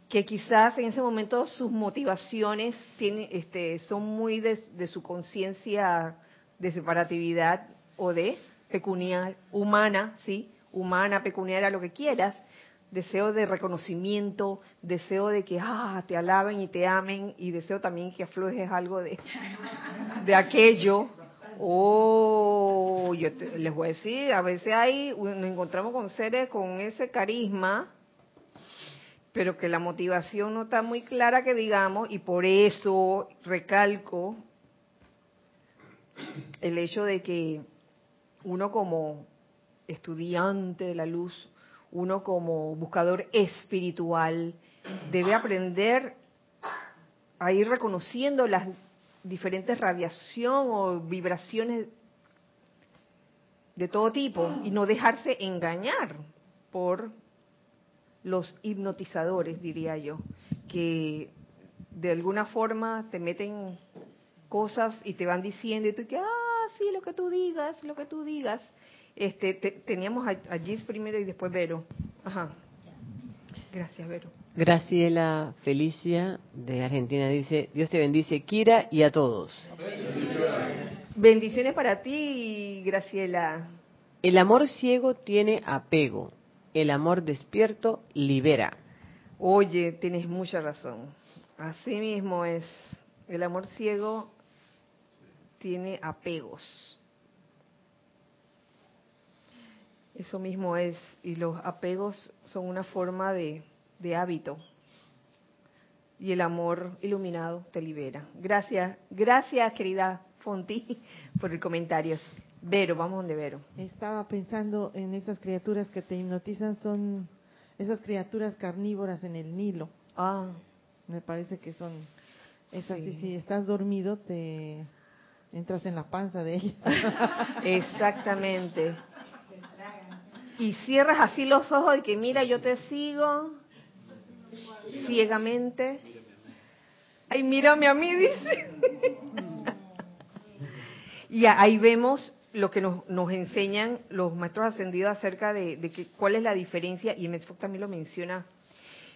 que quizás en ese momento sus motivaciones este, son muy de, de su conciencia de separatividad o de pecuniar, humana, ¿sí? Humana, pecuniaria, lo que quieras, deseo de reconocimiento, deseo de que ah, te alaben y te amen, y deseo también que aflojes algo de, de aquello. Oh, yo les voy a decir, a veces hay, nos encontramos con seres con ese carisma, pero que la motivación no está muy clara que digamos, y por eso recalco el hecho de que uno como estudiante de la luz, uno como buscador espiritual, debe aprender a ir reconociendo las diferentes radiación o vibraciones de todo tipo y no dejarse engañar por los hipnotizadores, diría yo, que de alguna forma te meten cosas y te van diciendo y tú que, ah, sí, lo que tú digas, lo que tú digas. Este, teníamos a, a Gis primero y después Vero. Ajá. Gracias, Vero. Graciela Felicia de Argentina dice, Dios te bendice, Kira, y a todos. Bendiciones para ti, Graciela. El amor ciego tiene apego, el amor despierto libera. Oye, tienes mucha razón. Así mismo es. El amor ciego tiene apegos. Eso mismo es, y los apegos son una forma de, hábito. Y el amor iluminado te libera. Gracias, gracias querida Fonti por el comentario. Vero, vamos donde Vero. Estaba pensando en esas criaturas que te hipnotizan, son esas criaturas carnívoras en el Nilo. Ah. Me parece que son esas. Y si estás dormido, te entras en la panza de ellas. Exactamente y cierras así los ojos y que mira, yo te sigo ciegamente. Ay, mírame a mí, dice. y ahí vemos lo que nos, nos enseñan los maestros ascendidos acerca de, que, cuál es la diferencia, y Medford también lo menciona,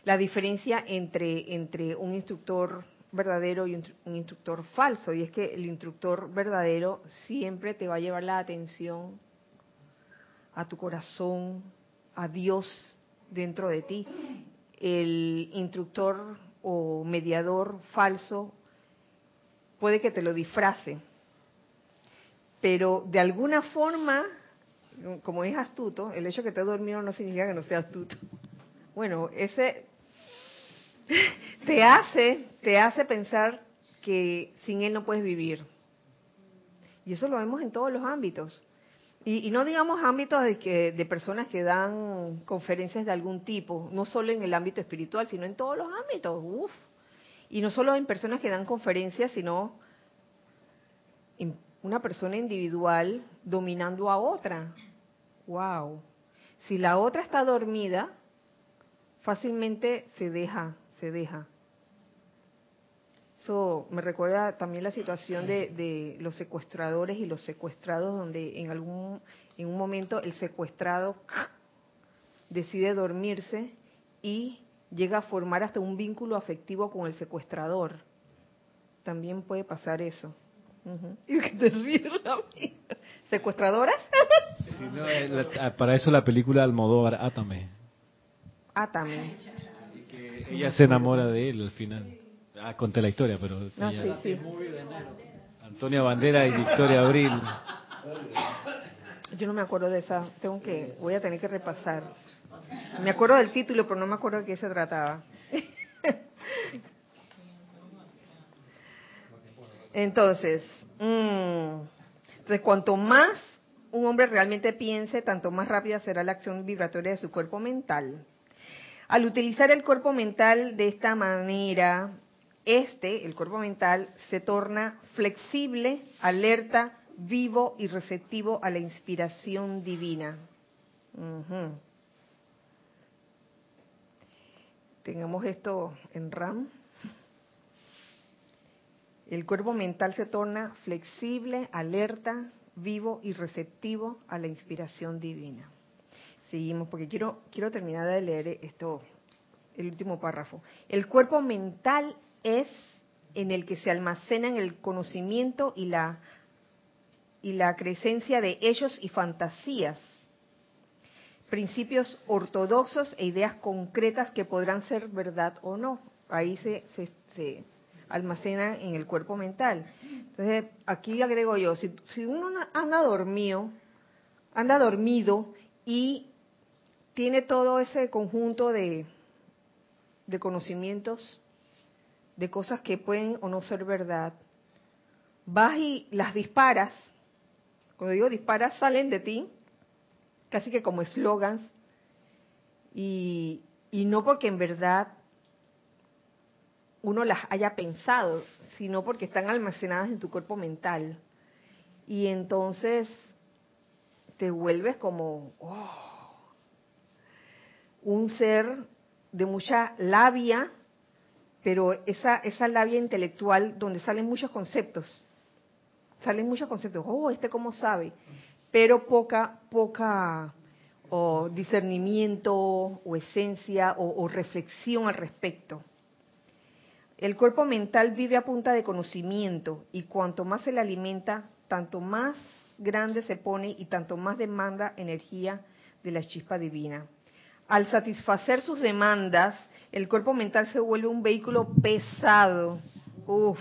la diferencia entre, entre un instructor verdadero y un instructor falso. Y es que el instructor verdadero siempre te va a llevar la atención a tu corazón, a Dios dentro de ti. El instructor o mediador falso puede que te lo disfrace, pero de alguna forma, como es astuto, el hecho de que te dormido no significa que no sea astuto. Bueno, ese te hace, te hace pensar que sin él no puedes vivir. Y eso lo vemos en todos los ámbitos. Y, no digamos ámbitos de, que, de personas que dan conferencias de algún tipo, no solo en el ámbito espiritual, sino en todos los ámbitos. Uf. Y no solo en personas que dan conferencias, sino en una persona individual dominando a otra. Wow. Si la otra está dormida, fácilmente se deja, se deja. Eso me recuerda también la situación de, los secuestradores y los secuestrados, donde en algún en un momento el secuestrado decide dormirse y llega a formar hasta un vínculo afectivo con el secuestrador. También puede pasar eso. Y que te ¿Secuestradoras? Ah, para eso la película Almodóvar, Átame. Átame. ella se enamora de él al final. Ah, conté la historia, pero... No, sí, sí. Antonia Bandera y Victoria Abril. Yo no me acuerdo de esa, tengo que, voy a tener que repasar. Me acuerdo del título, pero no me acuerdo de qué se trataba. Entonces, mm, entonces, cuanto más un hombre realmente piense, tanto más rápida será la acción vibratoria de su cuerpo mental. Al utilizar el cuerpo mental de esta manera, este, el cuerpo mental, se torna flexible, alerta, vivo y receptivo a la inspiración divina. Tengamos esto en RAM. El cuerpo mental se torna flexible, alerta, vivo y receptivo a la inspiración divina. Seguimos porque quiero quiero terminar de leer esto el último párrafo. El cuerpo mental es en el que se almacenan el conocimiento y la y la crecencia de ellos y fantasías, principios ortodoxos e ideas concretas que podrán ser verdad o no. Ahí se, se, se almacena en el cuerpo mental. Entonces, aquí agrego yo, si, si uno anda dormido, anda dormido y tiene todo ese conjunto de, de conocimientos, de cosas que pueden o no ser verdad, vas y las disparas, cuando digo disparas, salen de ti, casi que como eslogans, y, y no porque en verdad uno las haya pensado, sino porque están almacenadas en tu cuerpo mental. Y entonces te vuelves como oh, un ser de mucha labia, pero esa, esa labia intelectual donde salen muchos conceptos. Salen muchos conceptos. Oh, este cómo sabe. Pero poca, poca o discernimiento o esencia o reflexión al respecto. El cuerpo mental vive a punta de conocimiento y cuanto más se le alimenta, tanto más grande se pone y tanto más demanda energía de la chispa divina. Al satisfacer sus demandas, el cuerpo mental se vuelve un vehículo pesado. Uf,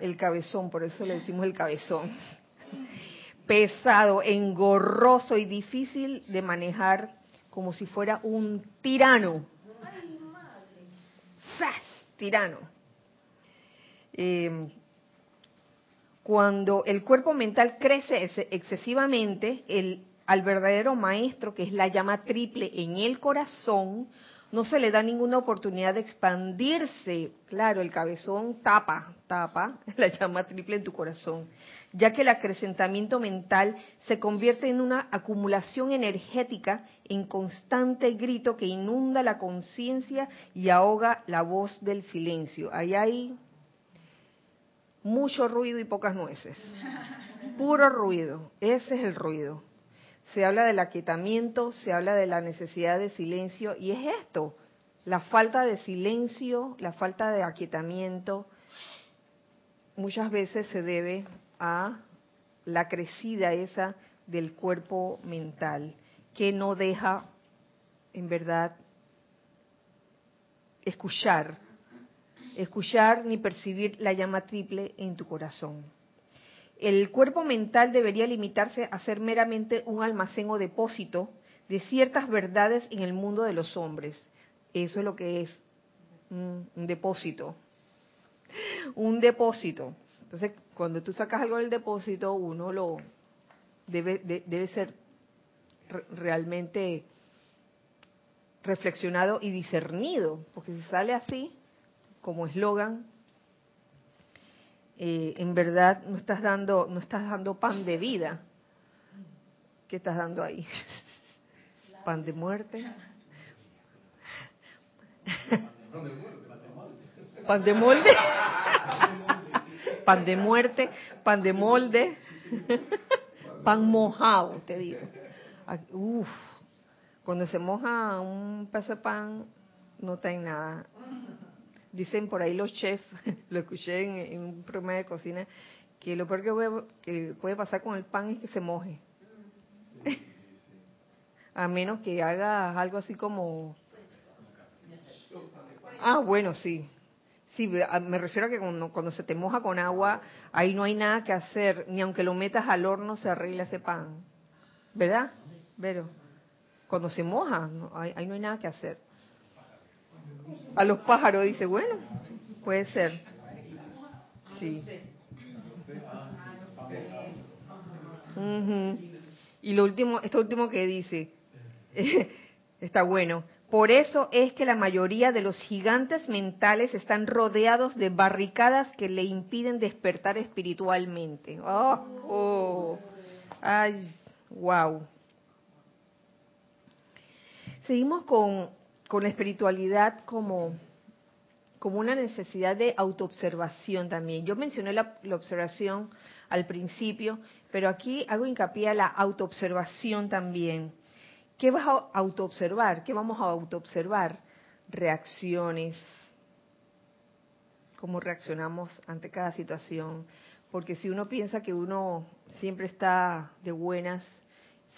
el cabezón, por eso le decimos el cabezón. Pesado, engorroso y difícil de manejar como si fuera un tirano. ¡Sas! tirano. Eh, cuando el cuerpo mental crece excesivamente, el, al verdadero maestro, que es la llama triple en el corazón, no se le da ninguna oportunidad de expandirse. Claro, el cabezón tapa, tapa la llama triple en tu corazón, ya que el acrecentamiento mental se convierte en una acumulación energética en constante grito que inunda la conciencia y ahoga la voz del silencio. Ahí hay mucho ruido y pocas nueces. Puro ruido, ese es el ruido se habla del aquietamiento, se habla de la necesidad de silencio, y es esto, la falta de silencio, la falta de aquietamiento, muchas veces se debe a la crecida esa del cuerpo mental, que no deja, en verdad, escuchar, escuchar ni percibir la llama triple en tu corazón. El cuerpo mental debería limitarse a ser meramente un almacén o depósito de ciertas verdades en el mundo de los hombres. Eso es lo que es un, depósito. Un depósito. Entonces, cuando tú sacas algo del depósito, uno lo debe, ser realmente reflexionado y discernido, porque si sale así, como eslogan, eh, en verdad no estás dando no estás dando pan de vida. ¿qué estás dando ahí? pan de muerte pan de molde pan de muerte pan de molde pan mojado te digo. Uf, cuando se moja un pedazo de pan no está en nada Dicen por ahí los chefs, lo escuché en, un programa de cocina, que lo peor que puede, pasar con el pan es que se moje. A menos que haga algo así como... Ah, bueno, sí. Sí, me refiero a que cuando, cuando se te moja con agua, ahí no hay nada que hacer, ni aunque lo metas al horno se arregla ese pan. ¿Verdad? Pero cuando se moja, ahí no hay nada que hacer a los pájaros, dice, bueno, puede ser. Sí. Y lo último, esto último que dice, está bueno. Por eso es que la mayoría de los gigantes mentales están rodeados de barricadas que le impiden despertar espiritualmente. Oh, oh. Ay, wow. Seguimos con con la espiritualidad como, como una necesidad de autoobservación también. Yo mencioné la, la observación al principio, pero aquí hago hincapié a la autoobservación también. ¿Qué vas a autoobservar? ¿Qué vamos a autoobservar? Reacciones, cómo reaccionamos ante cada situación. Porque si uno piensa que uno siempre está de buenas,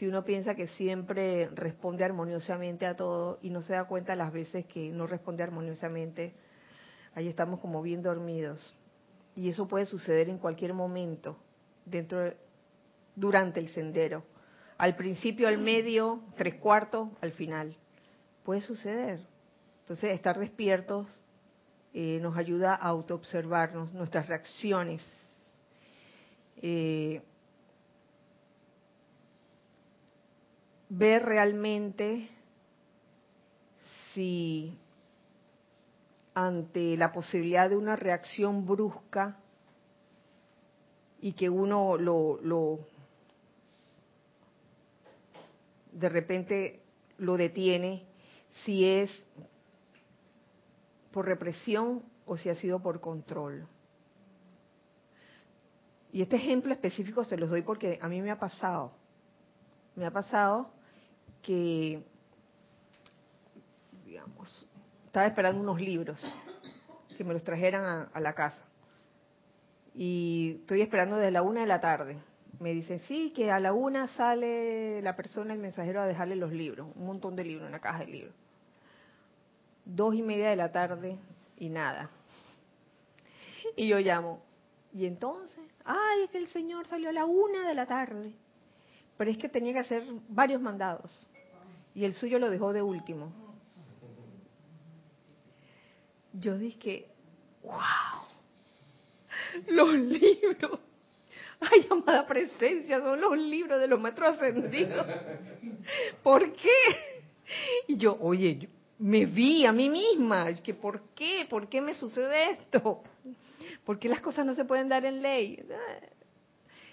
si uno piensa que siempre responde armoniosamente a todo y no se da cuenta las veces que no responde armoniosamente, ahí estamos como bien dormidos. Y eso puede suceder en cualquier momento, dentro durante el sendero. Al principio, al medio, tres cuartos, al final. Puede suceder. Entonces, estar despiertos eh, nos ayuda a autoobservarnos, nuestras reacciones. Eh, ver realmente si ante la posibilidad de una reacción brusca y que uno lo, lo de repente lo detiene, si es por represión o si ha sido por control. Y este ejemplo específico se los doy porque a mí me ha pasado. Me ha pasado que, digamos, estaba esperando unos libros que me los trajeran a, la casa. Y estoy esperando desde la una de la tarde. Me dicen, sí, que a la una sale la persona, el mensajero, a dejarle los libros, un montón de libros, una caja de libros dos y media de la tarde y nada. Y yo llamo, y entonces, ay, es que el Señor salió a la una de la tarde, pero es que tenía que hacer varios mandados, y el suyo lo dejó de último. Yo dije, wow, los libros, ay, amada presencia, son los libros de los maestros ascendidos. ¿Por qué? Y yo, oye, yo, me vi a mí misma, que ¿por qué? ¿Por qué me sucede esto? ¿Por qué las cosas no se pueden dar en ley?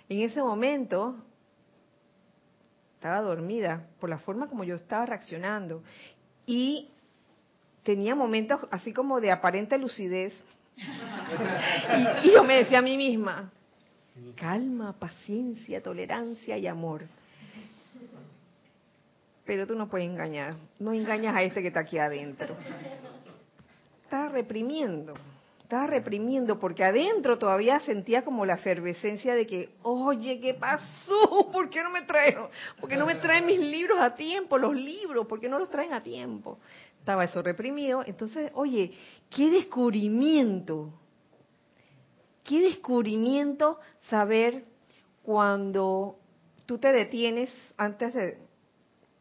En ese momento estaba dormida por la forma como yo estaba reaccionando y tenía momentos así como de aparente lucidez y, yo me decía a mí misma, calma, paciencia, tolerancia y amor pero tú no puedes engañar. No engañas a este que está aquí adentro. Estaba reprimiendo, estaba reprimiendo porque adentro todavía sentía como la efervescencia de que, oye, ¿qué pasó? ¿Por qué no me traen? ¿Por qué no me traen mis libros a tiempo? Los libros, ¿por qué no los traen a tiempo? Estaba eso reprimido. Entonces, oye, qué descubrimiento, qué descubrimiento saber cuando tú te detienes antes de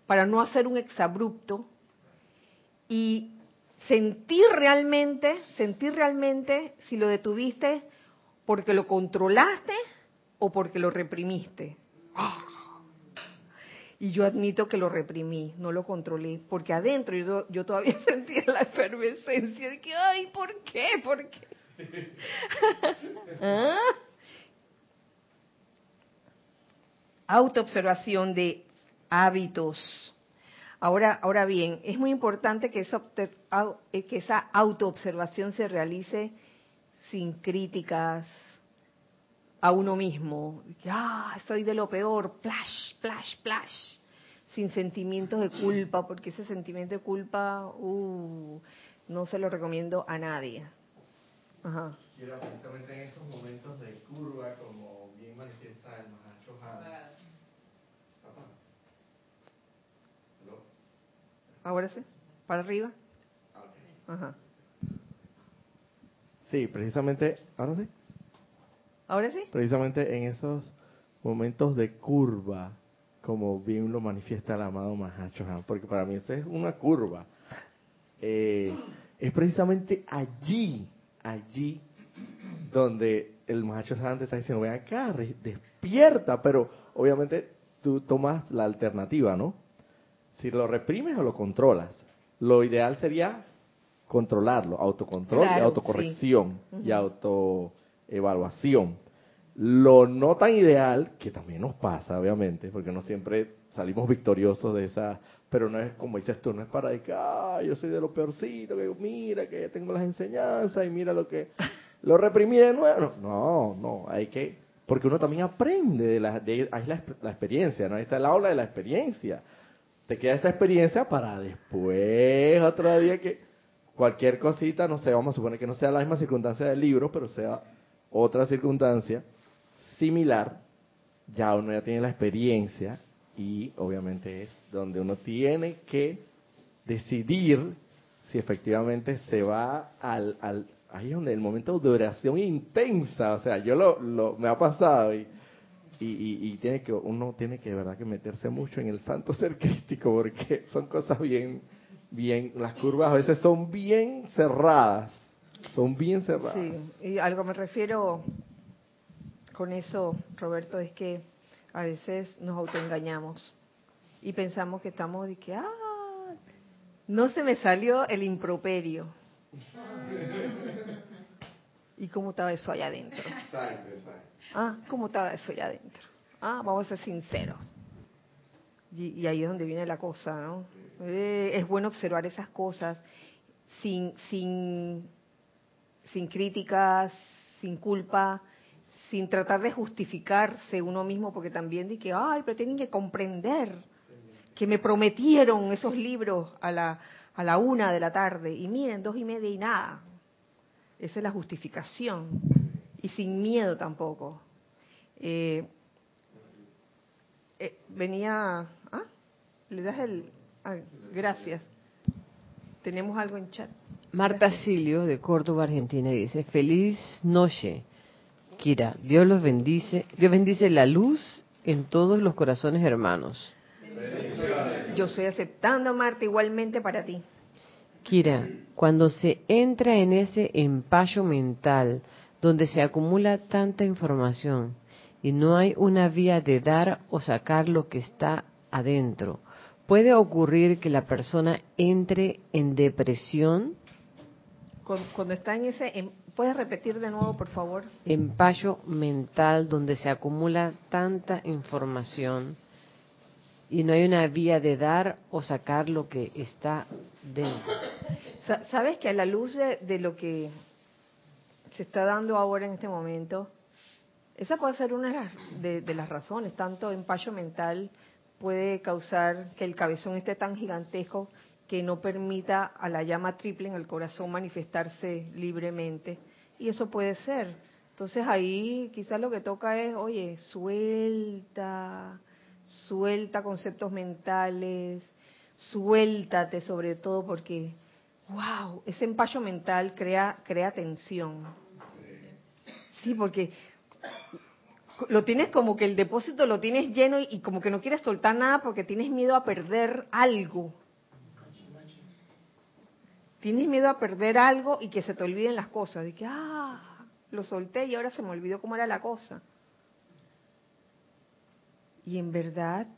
para no hacer un exabrupto y sentir realmente, sentir realmente si lo detuviste porque lo controlaste o porque lo reprimiste. Y yo admito que lo reprimí, no lo controlé, porque adentro yo, todavía sentía la efervescencia de que, ay, ¿por qué? ¿Por qué? ¿Ah? Autoobservación de hábitos. Ahora, ahora bien, es muy importante que esa, eh, que esa autoobservación se realice sin críticas a uno mismo. Ya, ah, soy de lo peor, plash, plash, plash. Sin sentimientos de culpa, porque ese sentimiento de culpa, uh, no se lo recomiendo a nadie. Ajá. Quiero precisamente en esos momentos de curva, como bien manifiesta el Mahacho Ahora sí, para arriba. Ajá. Sí, precisamente, ahora sí. Ahora sí. Precisamente en esos momentos de curva, como bien lo manifiesta el amado Mahacho porque para mí esta es una curva. Eh, es precisamente allí, allí, donde el Mahacho te está diciendo, ven acá, despierta, pero obviamente tú tomas la alternativa, ¿no? Si lo reprimes o lo controlas. Lo ideal sería controlarlo, autocontrol y autocorrección y autoevaluación. Lo no tan ideal, que también nos pasa, obviamente, porque no siempre salimos victoriosos de esa, pero no es como dices tú, no es para decir, ah, yo soy de lo peorcito, que mira que tengo las enseñanzas y mira lo que lo reprimí de nuevo. No, no, hay que, porque uno también aprende de la, de, ahí la, la experiencia, ¿no? Ahí está la ola de la experiencia. Te queda esa experiencia para después, otro día que cualquier cosita, no sé, vamos a suponer que no sea la misma circunstancia del libro, pero sea otra circunstancia similar, ya uno ya tiene la experiencia y obviamente es donde uno tiene que decidir si efectivamente se va al, al ahí es donde el momento de oración intensa, o sea, yo lo, lo me ha pasado y, y, y, tiene que uno tiene que de verdad que meterse mucho en el santo ser crítico porque son cosas bien bien las curvas a veces son bien cerradas, son bien cerradas. Sí, y algo me refiero con eso, Roberto, es que a veces nos autoengañamos y pensamos que estamos de que, ah, no se me salió el improperio. ¿Y cómo estaba eso allá adentro? Ah, ¿cómo estaba eso allá adentro? Ah, vamos a ser sinceros. Y, ahí es donde viene la cosa, ¿no? Eh, es bueno observar esas cosas sin, sin, sin críticas, sin culpa, sin tratar de justificarse uno mismo, porque también di que, ay, pero tienen que comprender que me prometieron esos libros a la, a la una de la tarde, y miren, dos y media y nada. Esa es la justificación, y sin miedo tampoco. Eh, eh, venía, ¿ah? ¿Le das el...? Ah, gracias. Tenemos algo en chat. Marta Silio, de Córdoba, Argentina, dice, feliz noche. Kira, Dios los bendice, Dios bendice la luz en todos los corazones hermanos. Yo estoy aceptando, Marta, igualmente para ti. Kira, cuando se entra en ese empallo mental donde se acumula tanta información y no hay una vía de dar o sacar lo que está adentro, ¿puede ocurrir que la persona entre en depresión? Cuando está en ese em, ¿Puedes repetir de nuevo, por favor? Empallo mental donde se acumula tanta información y no hay una vía de dar o sacar lo que está Sabes que a la luz de, lo que se está dando ahora en este momento, esa puede ser una de, de las razones. Tanto empallo mental puede causar que el cabezón esté tan gigantesco que no permita a la llama triple en el corazón manifestarse libremente. Y eso puede ser. Entonces ahí quizás lo que toca es, oye, suelta, suelta conceptos mentales, suéltate sobre todo porque, wow, ese empallo mental crea, crea tensión. Sí, porque lo tienes como que el depósito lo tienes lleno y como que no quieres soltar nada porque tienes miedo a perder algo. Tienes miedo a perder algo y que se te olviden las cosas. De que, ah, lo solté y ahora se me olvidó cómo era la cosa. Y en verdad,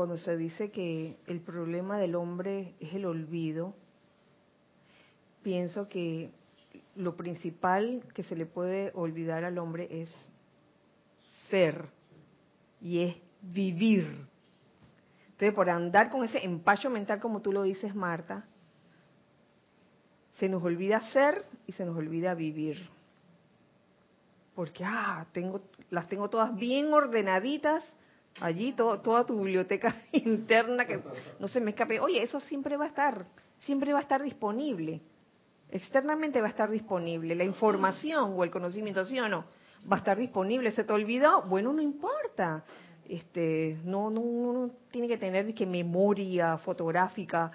cuando se dice que el problema del hombre es el olvido, pienso que lo principal que se le puede olvidar al hombre es ser y es vivir. Entonces, por andar con ese empacho mental, como tú lo dices, Marta, se nos olvida ser y se nos olvida vivir. Porque, ah, tengo, las tengo todas bien ordenaditas allí, toda tu biblioteca interna, que no se me escape. Oye, eso siempre va a estar, siempre va a estar disponible. Externamente va a estar disponible. La información o el conocimiento, ¿sí o no? Va a estar disponible. ¿Se te olvidó? Bueno, no importa este, no, no, no tiene que tener que memoria fotográfica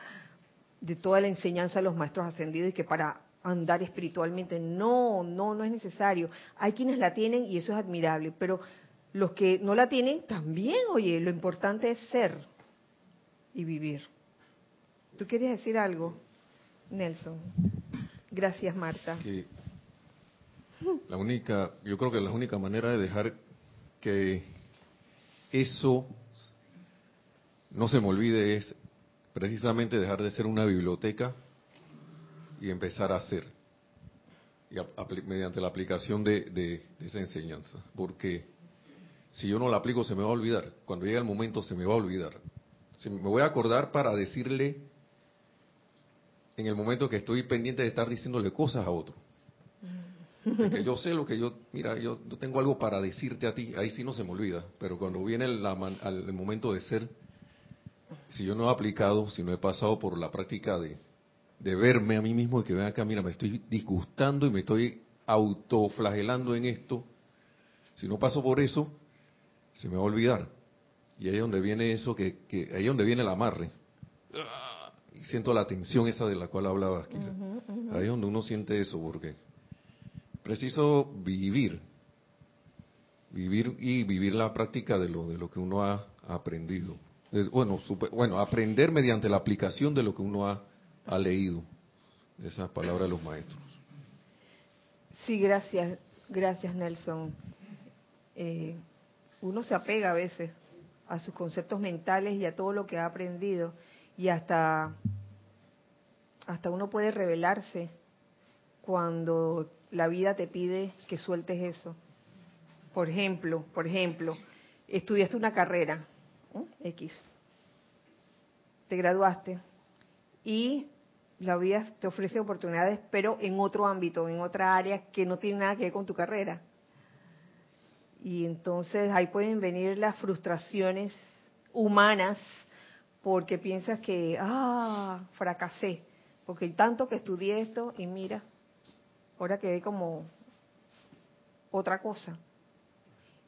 de toda la enseñanza de los maestros ascendidos y que para andar espiritualmente, no, no, no es necesario. Hay quienes la tienen y eso es admirable, pero los que no la tienen también, oye, lo importante es ser y vivir. ¿Tú quieres decir algo, Nelson? Gracias, Marta. la única, yo creo que la única manera de dejar que eso, no se me olvide, es precisamente dejar de ser una biblioteca y empezar a ser. mediante la aplicación de, esa enseñanza. Porque si yo no la aplico se me va a olvidar. Cuando llegue el momento se me va a olvidar. me voy a acordar para decirle en el momento que estoy pendiente de estar diciéndole cosas a otro. que yo sé lo que yo, mira, yo, tengo algo para decirte a ti, ahí sí no se me olvida, pero cuando viene el, el momento de ser, si yo no he aplicado, si no he pasado por la práctica de, de verme a mí mismo y que ven acá, mira, me estoy disgustando y me estoy autoflagelando en esto, si no paso por eso, se me va a olvidar. Y ahí es donde viene eso, que, que ahí es donde viene el amarre. Y siento la tensión esa de la cual hablaba aquí. Ahí es donde uno siente eso, porque preciso vivir, vivir y vivir la práctica de lo, de lo que uno ha aprendido. Bueno, bueno, aprender mediante la aplicación de lo que uno ha ha leído esas palabras de los maestros. Sí, gracias, gracias Nelson. Eh, uno se apega a veces a sus conceptos mentales y a todo lo que ha aprendido y hasta hasta uno puede revelarse cuando la vida te pide que sueltes eso. Por ejemplo, por ejemplo, estudiaste una carrera X, te graduaste y la vida te ofrece oportunidades, pero en otro ámbito, en otra área que no tiene nada que ver con tu carrera. Y entonces ahí pueden venir las frustraciones humanas porque piensas que, ah, fracasé, porque tanto que estudié esto y mira, ahora quedé como otra cosa.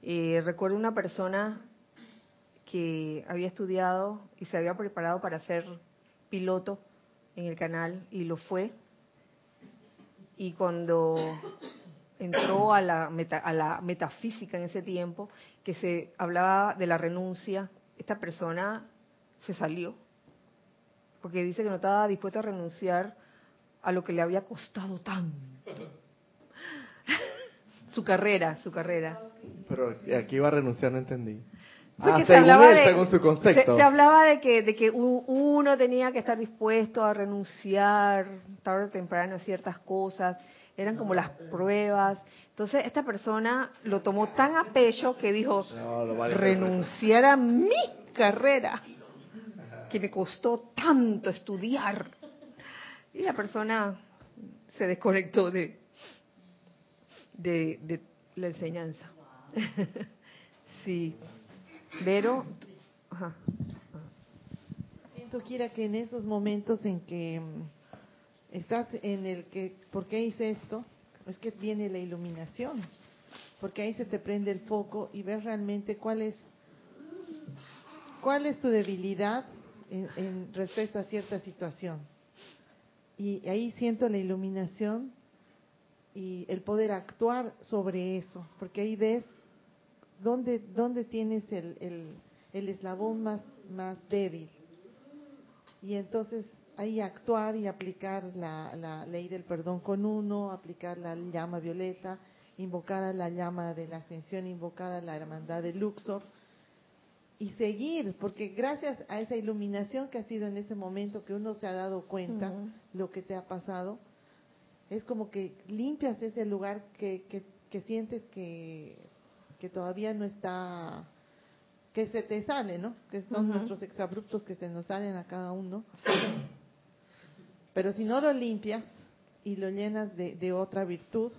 Eh, recuerdo una persona que había estudiado y se había preparado para ser piloto en el canal y lo fue. Y cuando entró a la, a la metafísica en ese tiempo, que se hablaba de la renuncia, esta persona se salió, porque dice que no estaba dispuesto a renunciar a lo que le había costado tanto. su carrera, su carrera. Pero aquí va a renunciar, no entendí. Ah, se hablaba de, su concepto. Se, hablaba de que, de que uno tenía que estar dispuesto a renunciar tarde o temprano a ciertas cosas, eran como las pruebas. Entonces esta persona lo tomó tan a pecho que dijo, renunciar a mi carrera, que me costó tanto estudiar. Y la persona se desconectó de, de, de la enseñanza. sí. Pero, Siento, quiera que en esos momentos en que mm, estás en el que, ¿por qué hice esto? Es que viene la iluminación, porque ahí se te prende el foco y ves realmente cuál es, cuál es tu debilidad en, en respecto a cierta situación. Y ahí siento la iluminación y el poder actuar sobre eso, porque ahí ves ¿dónde, dónde tienes el, el, el eslabón más, más débil? Y entonces ahí actuar y aplicar la, la ley del perdón con uno, aplicar la llama violeta, invocar a la llama de la ascensión, invocar a la hermandad de Luxor y seguir, porque gracias a esa iluminación que ha sido en ese momento que uno se ha dado cuenta lo que te ha pasado, es como que limpias ese lugar que, que, que sientes que que todavía no está, que se te sale, ¿no? Que son nuestros exabruptos que se nos salen a cada uno. Pero si no lo limpias y lo llenas de, de otra virtud,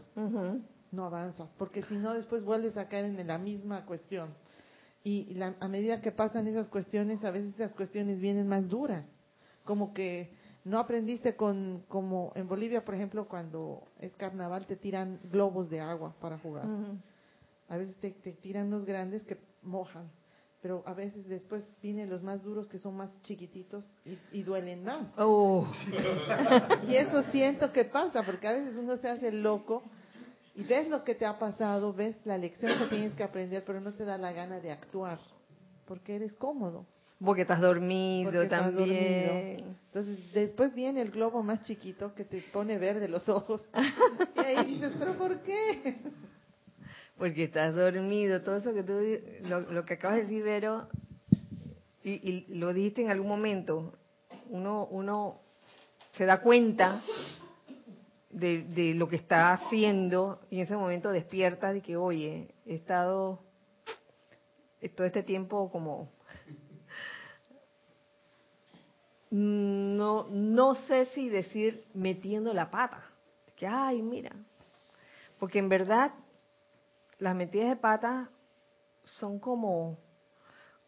no avanzas, porque si no después vuelves a caer en la misma cuestión. Y la, a medida que pasan esas cuestiones, a veces esas cuestiones vienen más duras, como que no aprendiste con, como en Bolivia, por ejemplo, cuando es carnaval, te tiran globos de agua para jugar. A veces te, tiran los grandes que mojan, pero a veces después vienen los más duros que son más chiquititos y, duelen más. Oh. y eso siento que pasa, porque a veces uno se hace loco y ves lo que te ha pasado, ves la lección que tienes que aprender, pero no te da la gana de actuar, porque eres cómodo. Porque estás dormido también. Entonces, después viene el globo más chiquito que te pone verde los ojos. y ahí dices, ¿pero por qué? Porque estás dormido, todo eso que tú, lo, que acabas de decir, Vero, y, lo dijiste en algún momento, uno, uno se da cuenta de, de lo que está haciendo y en ese momento despiertas de que, oye, he estado todo este tiempo como no no sé si decir metiendo la pata que ay mira porque en verdad las metidas de pata son como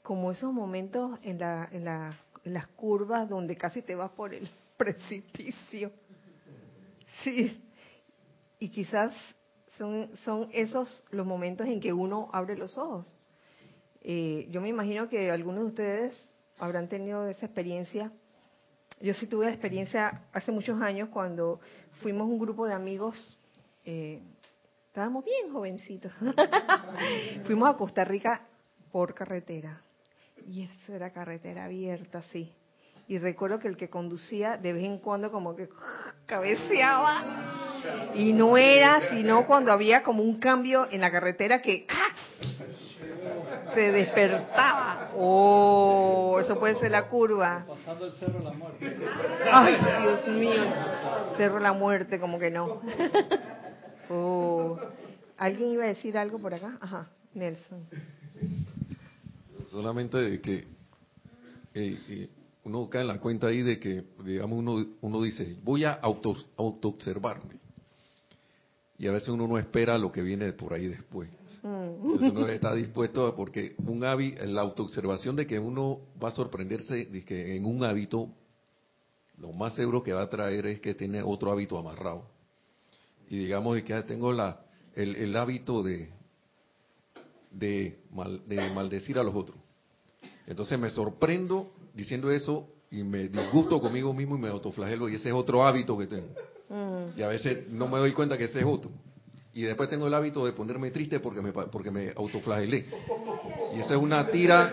como esos momentos en la, en la en las curvas donde casi te vas por el precipicio. Sí. Y quizás son son esos los momentos en que uno abre los ojos. Eh, yo me imagino que algunos de ustedes habrán tenido esa experiencia. Yo sí tuve la experiencia hace muchos años cuando fuimos un grupo de amigos, eh, estábamos bien jovencitos, fuimos a Costa Rica por carretera. Y esa era carretera abierta, sí. Y recuerdo que el que conducía de vez en cuando como que cabeceaba. Y no era sino cuando había como un cambio en la carretera que se despertaba. Oh, eso puede ser la curva. Pasando el Cerro de la Muerte. Ay, Dios mío. Cerro de la Muerte, como que no. Oh. ¿Alguien iba a decir algo por acá? Ajá, Nelson. Solamente de que eh, eh, uno cae en la cuenta ahí de que, digamos, uno, uno dice, voy a auto, auto-observarme. Y a veces uno no espera lo que viene por ahí después. Entonces uno está dispuesto, porque un hábito, la autoobservación de que uno va a sorprenderse de que en un hábito, lo más seguro que va a traer es que tiene otro hábito amarrado. Y digamos de que tengo la, el, hábito de, de, de maldecir a los otros. Entonces me sorprendo diciendo eso y me disgusto conmigo mismo y me autoflagelo y ese es otro hábito que tengo. Mm. Y a veces no me doy cuenta que ese es otro. Y después tengo el hábito de ponerme triste porque me, porque me autoflagelé. Y esa es una tira,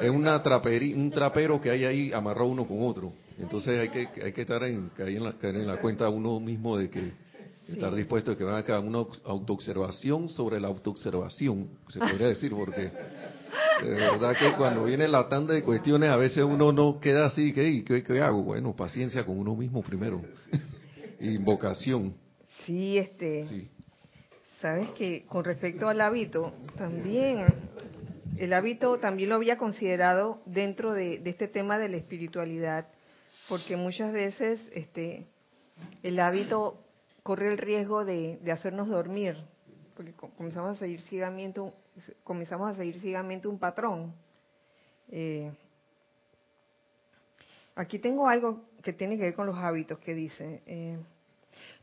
es una traperi, un trapero que hay ahí amarrado uno con otro. Entonces hay que, hay que estar en, caer en la, caer en la cuenta uno mismo de que estar dispuesto a que van a una autoobservación sobre la autoobservación, se podría decir, porque de verdad que cuando viene la tanda de cuestiones a veces uno no queda así, ¿qué, qué, qué hago? Bueno, paciencia con uno mismo primero, invocación. Sí, este, sí. Sabes que con respecto al hábito, también el hábito también lo había considerado dentro de, este tema de la espiritualidad, porque muchas veces este, el hábito corre el riesgo de, hacernos dormir, porque comenzamos a seguir ciegamente, comenzamos a seguir ciegamente un patrón. Eh, aquí tengo algo que tiene que ver con los hábitos que dice. Eh,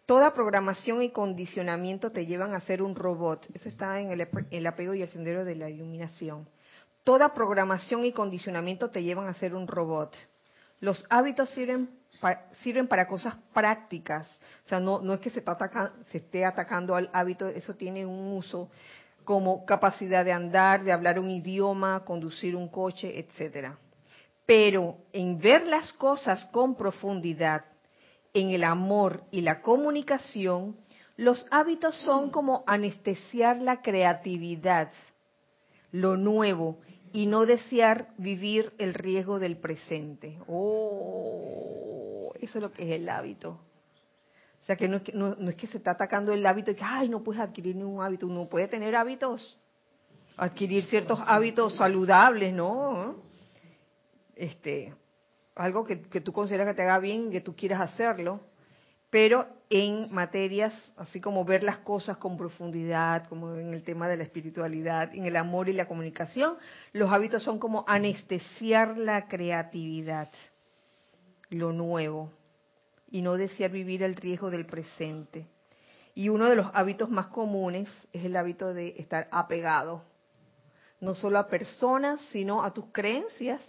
Toda programación y condicionamiento te llevan a ser un robot. Eso está en el, apego y el sendero de la iluminación. Toda programación y condicionamiento te llevan a ser un robot. Los hábitos sirven, sirven para cosas prácticas. O sea, no, es que se, se esté atacando al hábito, eso tiene un uso como capacidad de andar, de hablar un idioma, conducir un coche, etcétera. Pero en ver las cosas con profundidad, en el amor y la comunicación, los hábitos son como anestesiar la creatividad, lo nuevo, y no desear vivir el riesgo del presente. Oh, eso es lo que es el hábito. O sea, que no, es que no, es que se está atacando el hábito y que, ay, no puedes adquirir ningún hábito. Uno puede tener hábitos, adquirir ciertos hábitos saludables, ¿no? Este, algo que, tú consideras que te haga bien y que tú quieras hacerlo, pero en materias así como ver las cosas con profundidad, como en el tema de la espiritualidad, en el amor y la comunicación, los hábitos son como anestesiar la creatividad, lo nuevo, y no desear vivir el riesgo del presente. Y uno de los hábitos más comunes es el hábito de estar apegado, no solo a personas, sino a tus creencias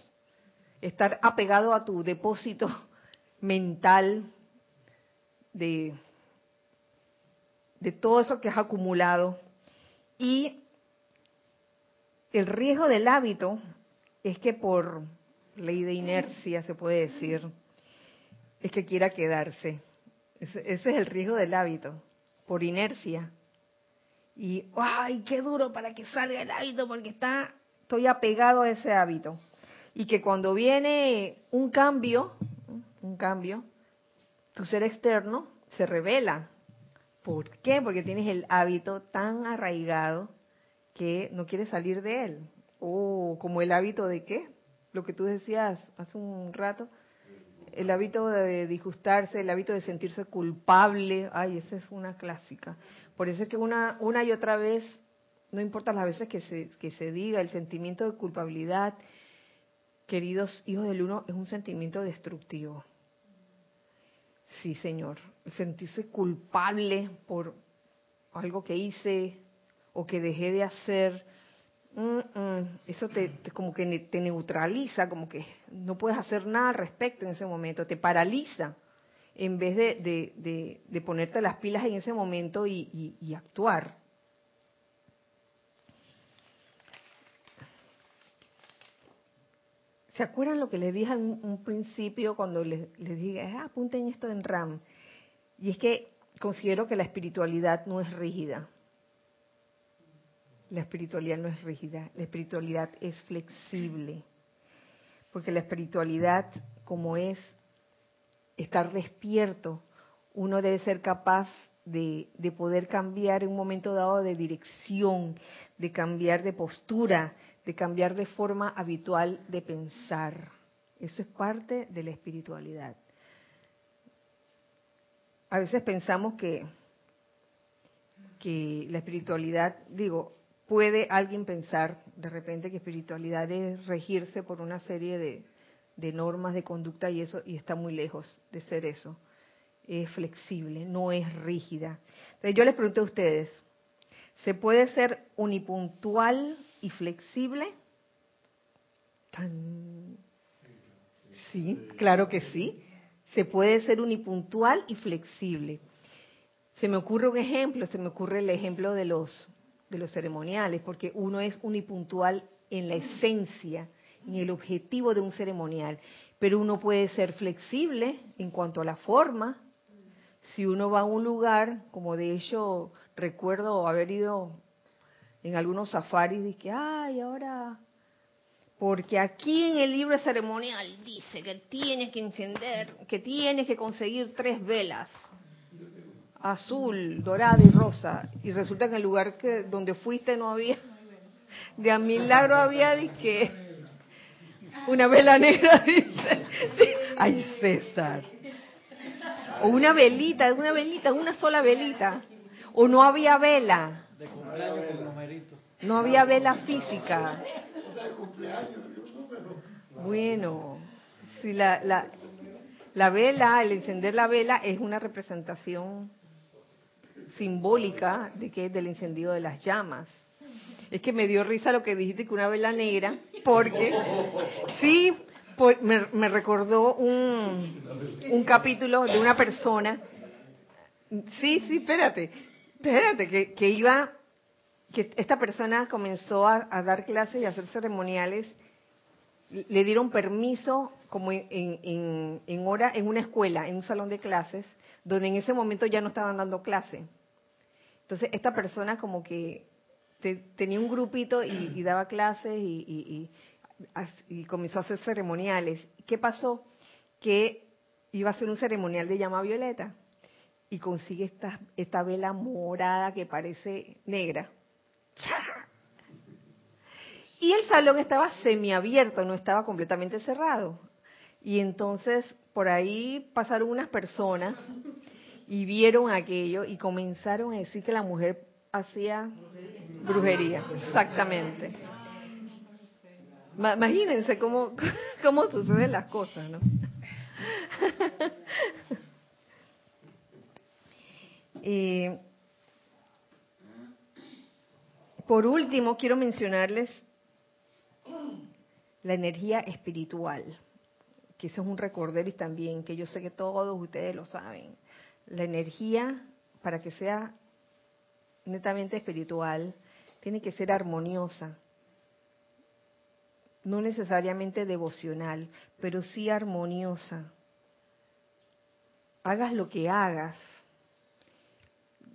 estar apegado a tu depósito mental de, de todo eso que has acumulado. Y el riesgo del hábito es que por ley de inercia, se puede decir, es que quiera quedarse. Ese, es el riesgo del hábito, por inercia. Y, ¡ay, qué duro para que salga el hábito porque está, estoy apegado a ese hábito y que cuando viene un cambio, un cambio, tu ser externo se revela ¿Por qué? Porque tienes el hábito tan arraigado que no quieres salir de él. O como el hábito de qué? Lo que tú decías hace un rato, el hábito de disgustarse, el hábito de sentirse culpable, ay, esa es una clásica. Por eso es que una, una y otra vez, no importa las veces que se, que se diga, el sentimiento de culpabilidad, queridos hijos del uno, es un sentimiento destructivo. Sí, Señor. Sentirse culpable por algo que hice o que dejé de hacer, eso te, como que te neutraliza, como que no puedes hacer nada al respecto en ese momento, te paraliza en vez de, de, ponerte las pilas en ese momento y, actuar. ¿Se acuerdan lo que les dije en un principio cuando les, dije, ah, apunten esto en RAM? Y es que considero que la espiritualidad no es rígida. La espiritualidad no es rígida, la espiritualidad es flexible. Porque la espiritualidad, como es estar despierto, uno debe ser capaz de, poder cambiar en un momento dado de dirección, de cambiar de postura, de cambiar de forma habitual de pensar. Eso es parte de la espiritualidad. A veces pensamos que, que la espiritualidad, digo, puede alguien pensar de repente que espiritualidad es regirse por una serie de, normas de conducta y eso y está muy lejos de ser eso. Es flexible, no es rígida. Entonces yo les pregunto a ustedes, ¿se puede ser unipuntual y flexible? Sí, claro que sí. Se puede ser unipuntual y flexible. Se me ocurre un ejemplo, se me ocurre el ejemplo de los de los ceremoniales, porque uno es unipuntual en la esencia, en el objetivo de un ceremonial, pero uno puede ser flexible en cuanto a la forma. Si uno va a un lugar, como de hecho recuerdo haber ido en algunos safaris, que, ay, ahora, porque aquí en el libro ceremonial dice que tienes que encender, que tienes que conseguir tres velas azul, dorada y rosa, y resulta que en el lugar que donde fuiste no había, de a milagro había, que una vela negra, dice, ay César, o una velita, una velita, una sola velita, o no había vela, no había vela física. Bueno, si la, la, la vela, el encender la vela es una representación simbólica de que es del encendido de las llamas. Es que me dio risa lo que dijiste que una vela negra, porque sí, me, recordó un, un capítulo de una persona. Sí, sí, espérate, espérate, que, que iba, que esta persona comenzó a, dar clases y a hacer ceremoniales le dieron permiso como en, en, en, hora en una escuela, en un salón de clases, donde en ese momento ya no estaban dando clase. Entonces, esta persona como que tenía un grupito y, daba clases y, comenzó a hacer ceremoniales. ¿Qué pasó? Que iba a hacer un ceremonial de llama violeta y consigue esta, esta vela morada que parece negra. Y el salón estaba semiabierto, no estaba completamente cerrado. Y entonces por ahí pasaron unas personas y vieron aquello y comenzaron a decir que la mujer hacía brujería, exactamente. Imagínense cómo, cómo suceden las cosas, ¿no? por último, quiero mencionarles la energía espiritual, que eso es un recorderis también, que yo sé que todos ustedes lo saben la energía, para que sea netamente espiritual, tiene que ser armoniosa. No necesariamente devocional, pero sí armoniosa. Hagas lo que hagas.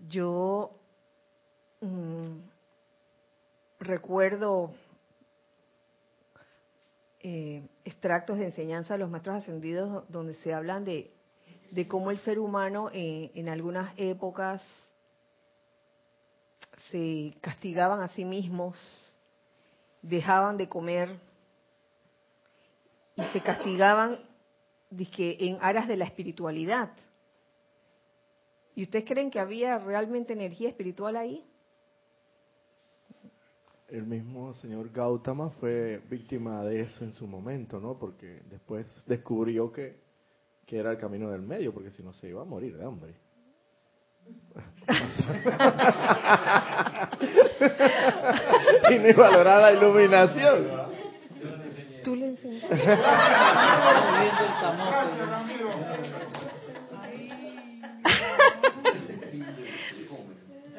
Yo mm, recuerdo eh, extractos de enseñanza de los maestros ascendidos donde se hablan de cómo el ser humano eh, en algunas épocas se castigaban a sí mismos, dejaban de comer y se castigaban en aras de la espiritualidad. ¿Y ustedes creen que había realmente energía espiritual ahí? El mismo señor Gautama fue víctima de eso en su momento, ¿no? Porque después descubrió que, que era el camino del medio, porque si no se iba a morir de hambre. y no iba a lograr la iluminación. Tú le enseñaste.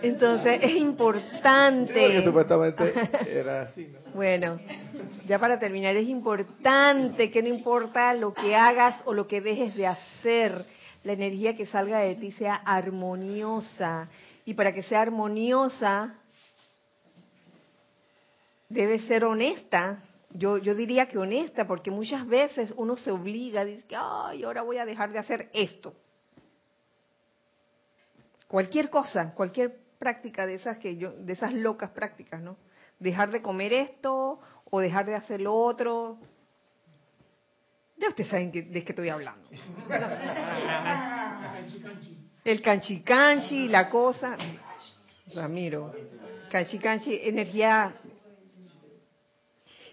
Entonces es importante. supuestamente era así, Bueno, ya para terminar, es importante que no importa lo que hagas o lo que dejes de hacer, la energía que salga de ti sea armoniosa. Y para que sea armoniosa, debe ser honesta. Yo, yo diría que honesta, porque muchas veces uno se obliga, dice, ay, ahora voy a dejar de hacer esto. Cualquier cosa, cualquier práctica de esas que yo, de esas locas prácticas, ¿no? Dejar de comer esto o dejar de hacer lo otro. Ya ustedes saben de qué estoy hablando. El canchi canchi, la cosa. Ramiro, canchi canchi, energía.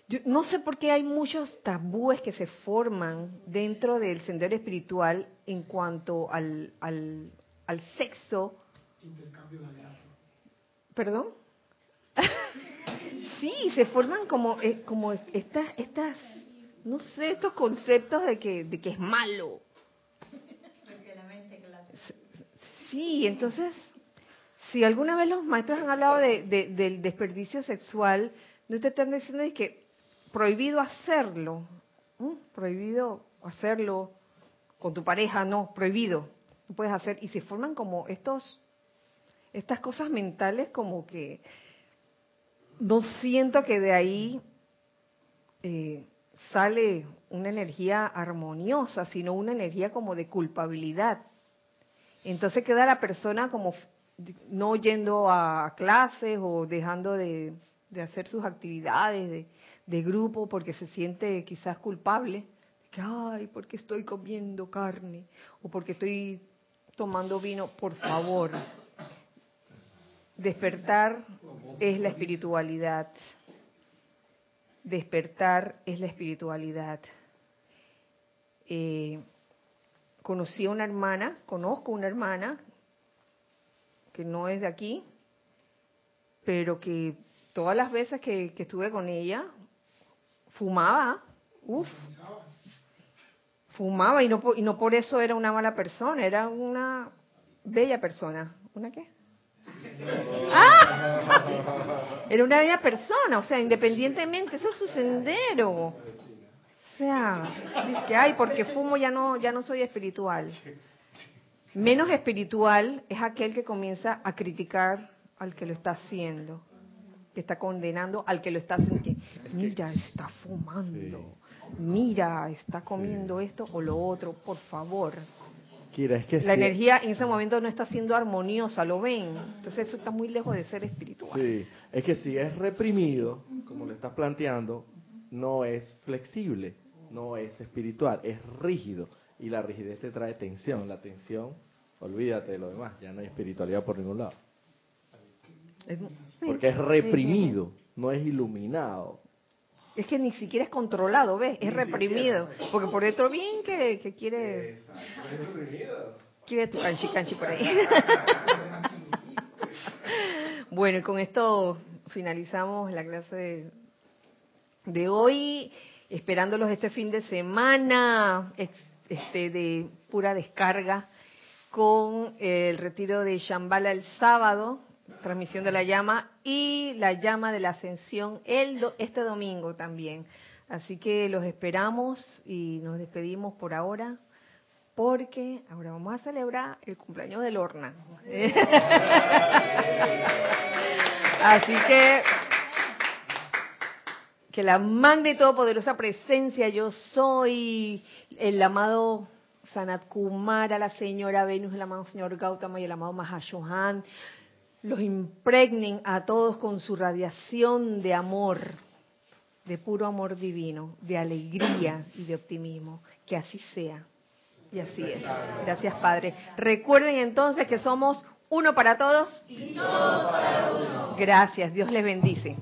Yo no sé por qué hay muchos tabúes que se forman dentro del sendero espiritual en cuanto al, al, al sexo ¿Perdón? sí, se forman como, eh, como estas, estas, no sé, estos conceptos de que, de que es malo. Sí, entonces, si alguna vez los maestros han hablado de, del desperdicio sexual, no te están diciendo que prohibido hacerlo, prohibido hacerlo con tu pareja, no, prohibido, no puedes hacer, y se forman como estos estas cosas mentales como que no siento que de ahí eh, sale una energía armoniosa, sino una energía como de culpabilidad. Entonces queda la persona como no yendo a clases o dejando de, hacer sus actividades de, de, grupo porque se siente quizás culpable. Que, ay, porque estoy comiendo carne o porque estoy tomando vino, por favor, Despertar es la espiritualidad. Despertar es la espiritualidad. Eh, conocí a una hermana, conozco una hermana que no es de aquí, pero que todas las veces que, estuve con ella, fumaba, uff, fumaba y no, y no por eso era una mala persona, era una bella persona. ¿Una qué? ¡Ah! Era una bella persona, o sea, independientemente, ese es su sendero. O sea, dice que, ay, porque fumo ya no, ya no soy espiritual. Menos espiritual es aquel que comienza a criticar al que lo está haciendo, que está condenando al que lo está haciendo. mira, está fumando, mira, está comiendo esto o lo otro, por favor la energía en ese momento no está siendo armoniosa, ¿lo ven? Entonces eso está muy lejos de ser espiritual. Sí, es que si es reprimido, como le estás planteando, no es flexible, no es espiritual, es rígido. Y la rigidez te trae tensión. La tensión, olvídate de lo demás, ya no hay espiritualidad por ningún lado. Porque es reprimido, no es iluminado. Es que ni siquiera es controlado, ¿ves? Es reprimido. Porque por dentro bien que, que quiere... Quiere tu canchi canchi por ahí. bueno, y con esto finalizamos la clase de, hoy, esperándolos este fin de semana, este de pura descarga, con el retiro de Shambhala el sábado, transmisión de la llama y la llama de la ascensión el este domingo también. Así que los esperamos y nos despedimos por ahora porque ahora vamos a celebrar el cumpleaños del Lorna. Así que que la magna y todopoderosa presencia yo soy el amado Sanat Kumara, la señora Venus, el amado señor Gautama y el amado Mahashohan los impregnen a todos con su radiación de amor, de puro amor divino, de alegría y de optimismo. Que así sea. Y así es. Gracias, Padre. Recuerden entonces que somos uno para todos y todos para uno. Gracias. Dios les bendice.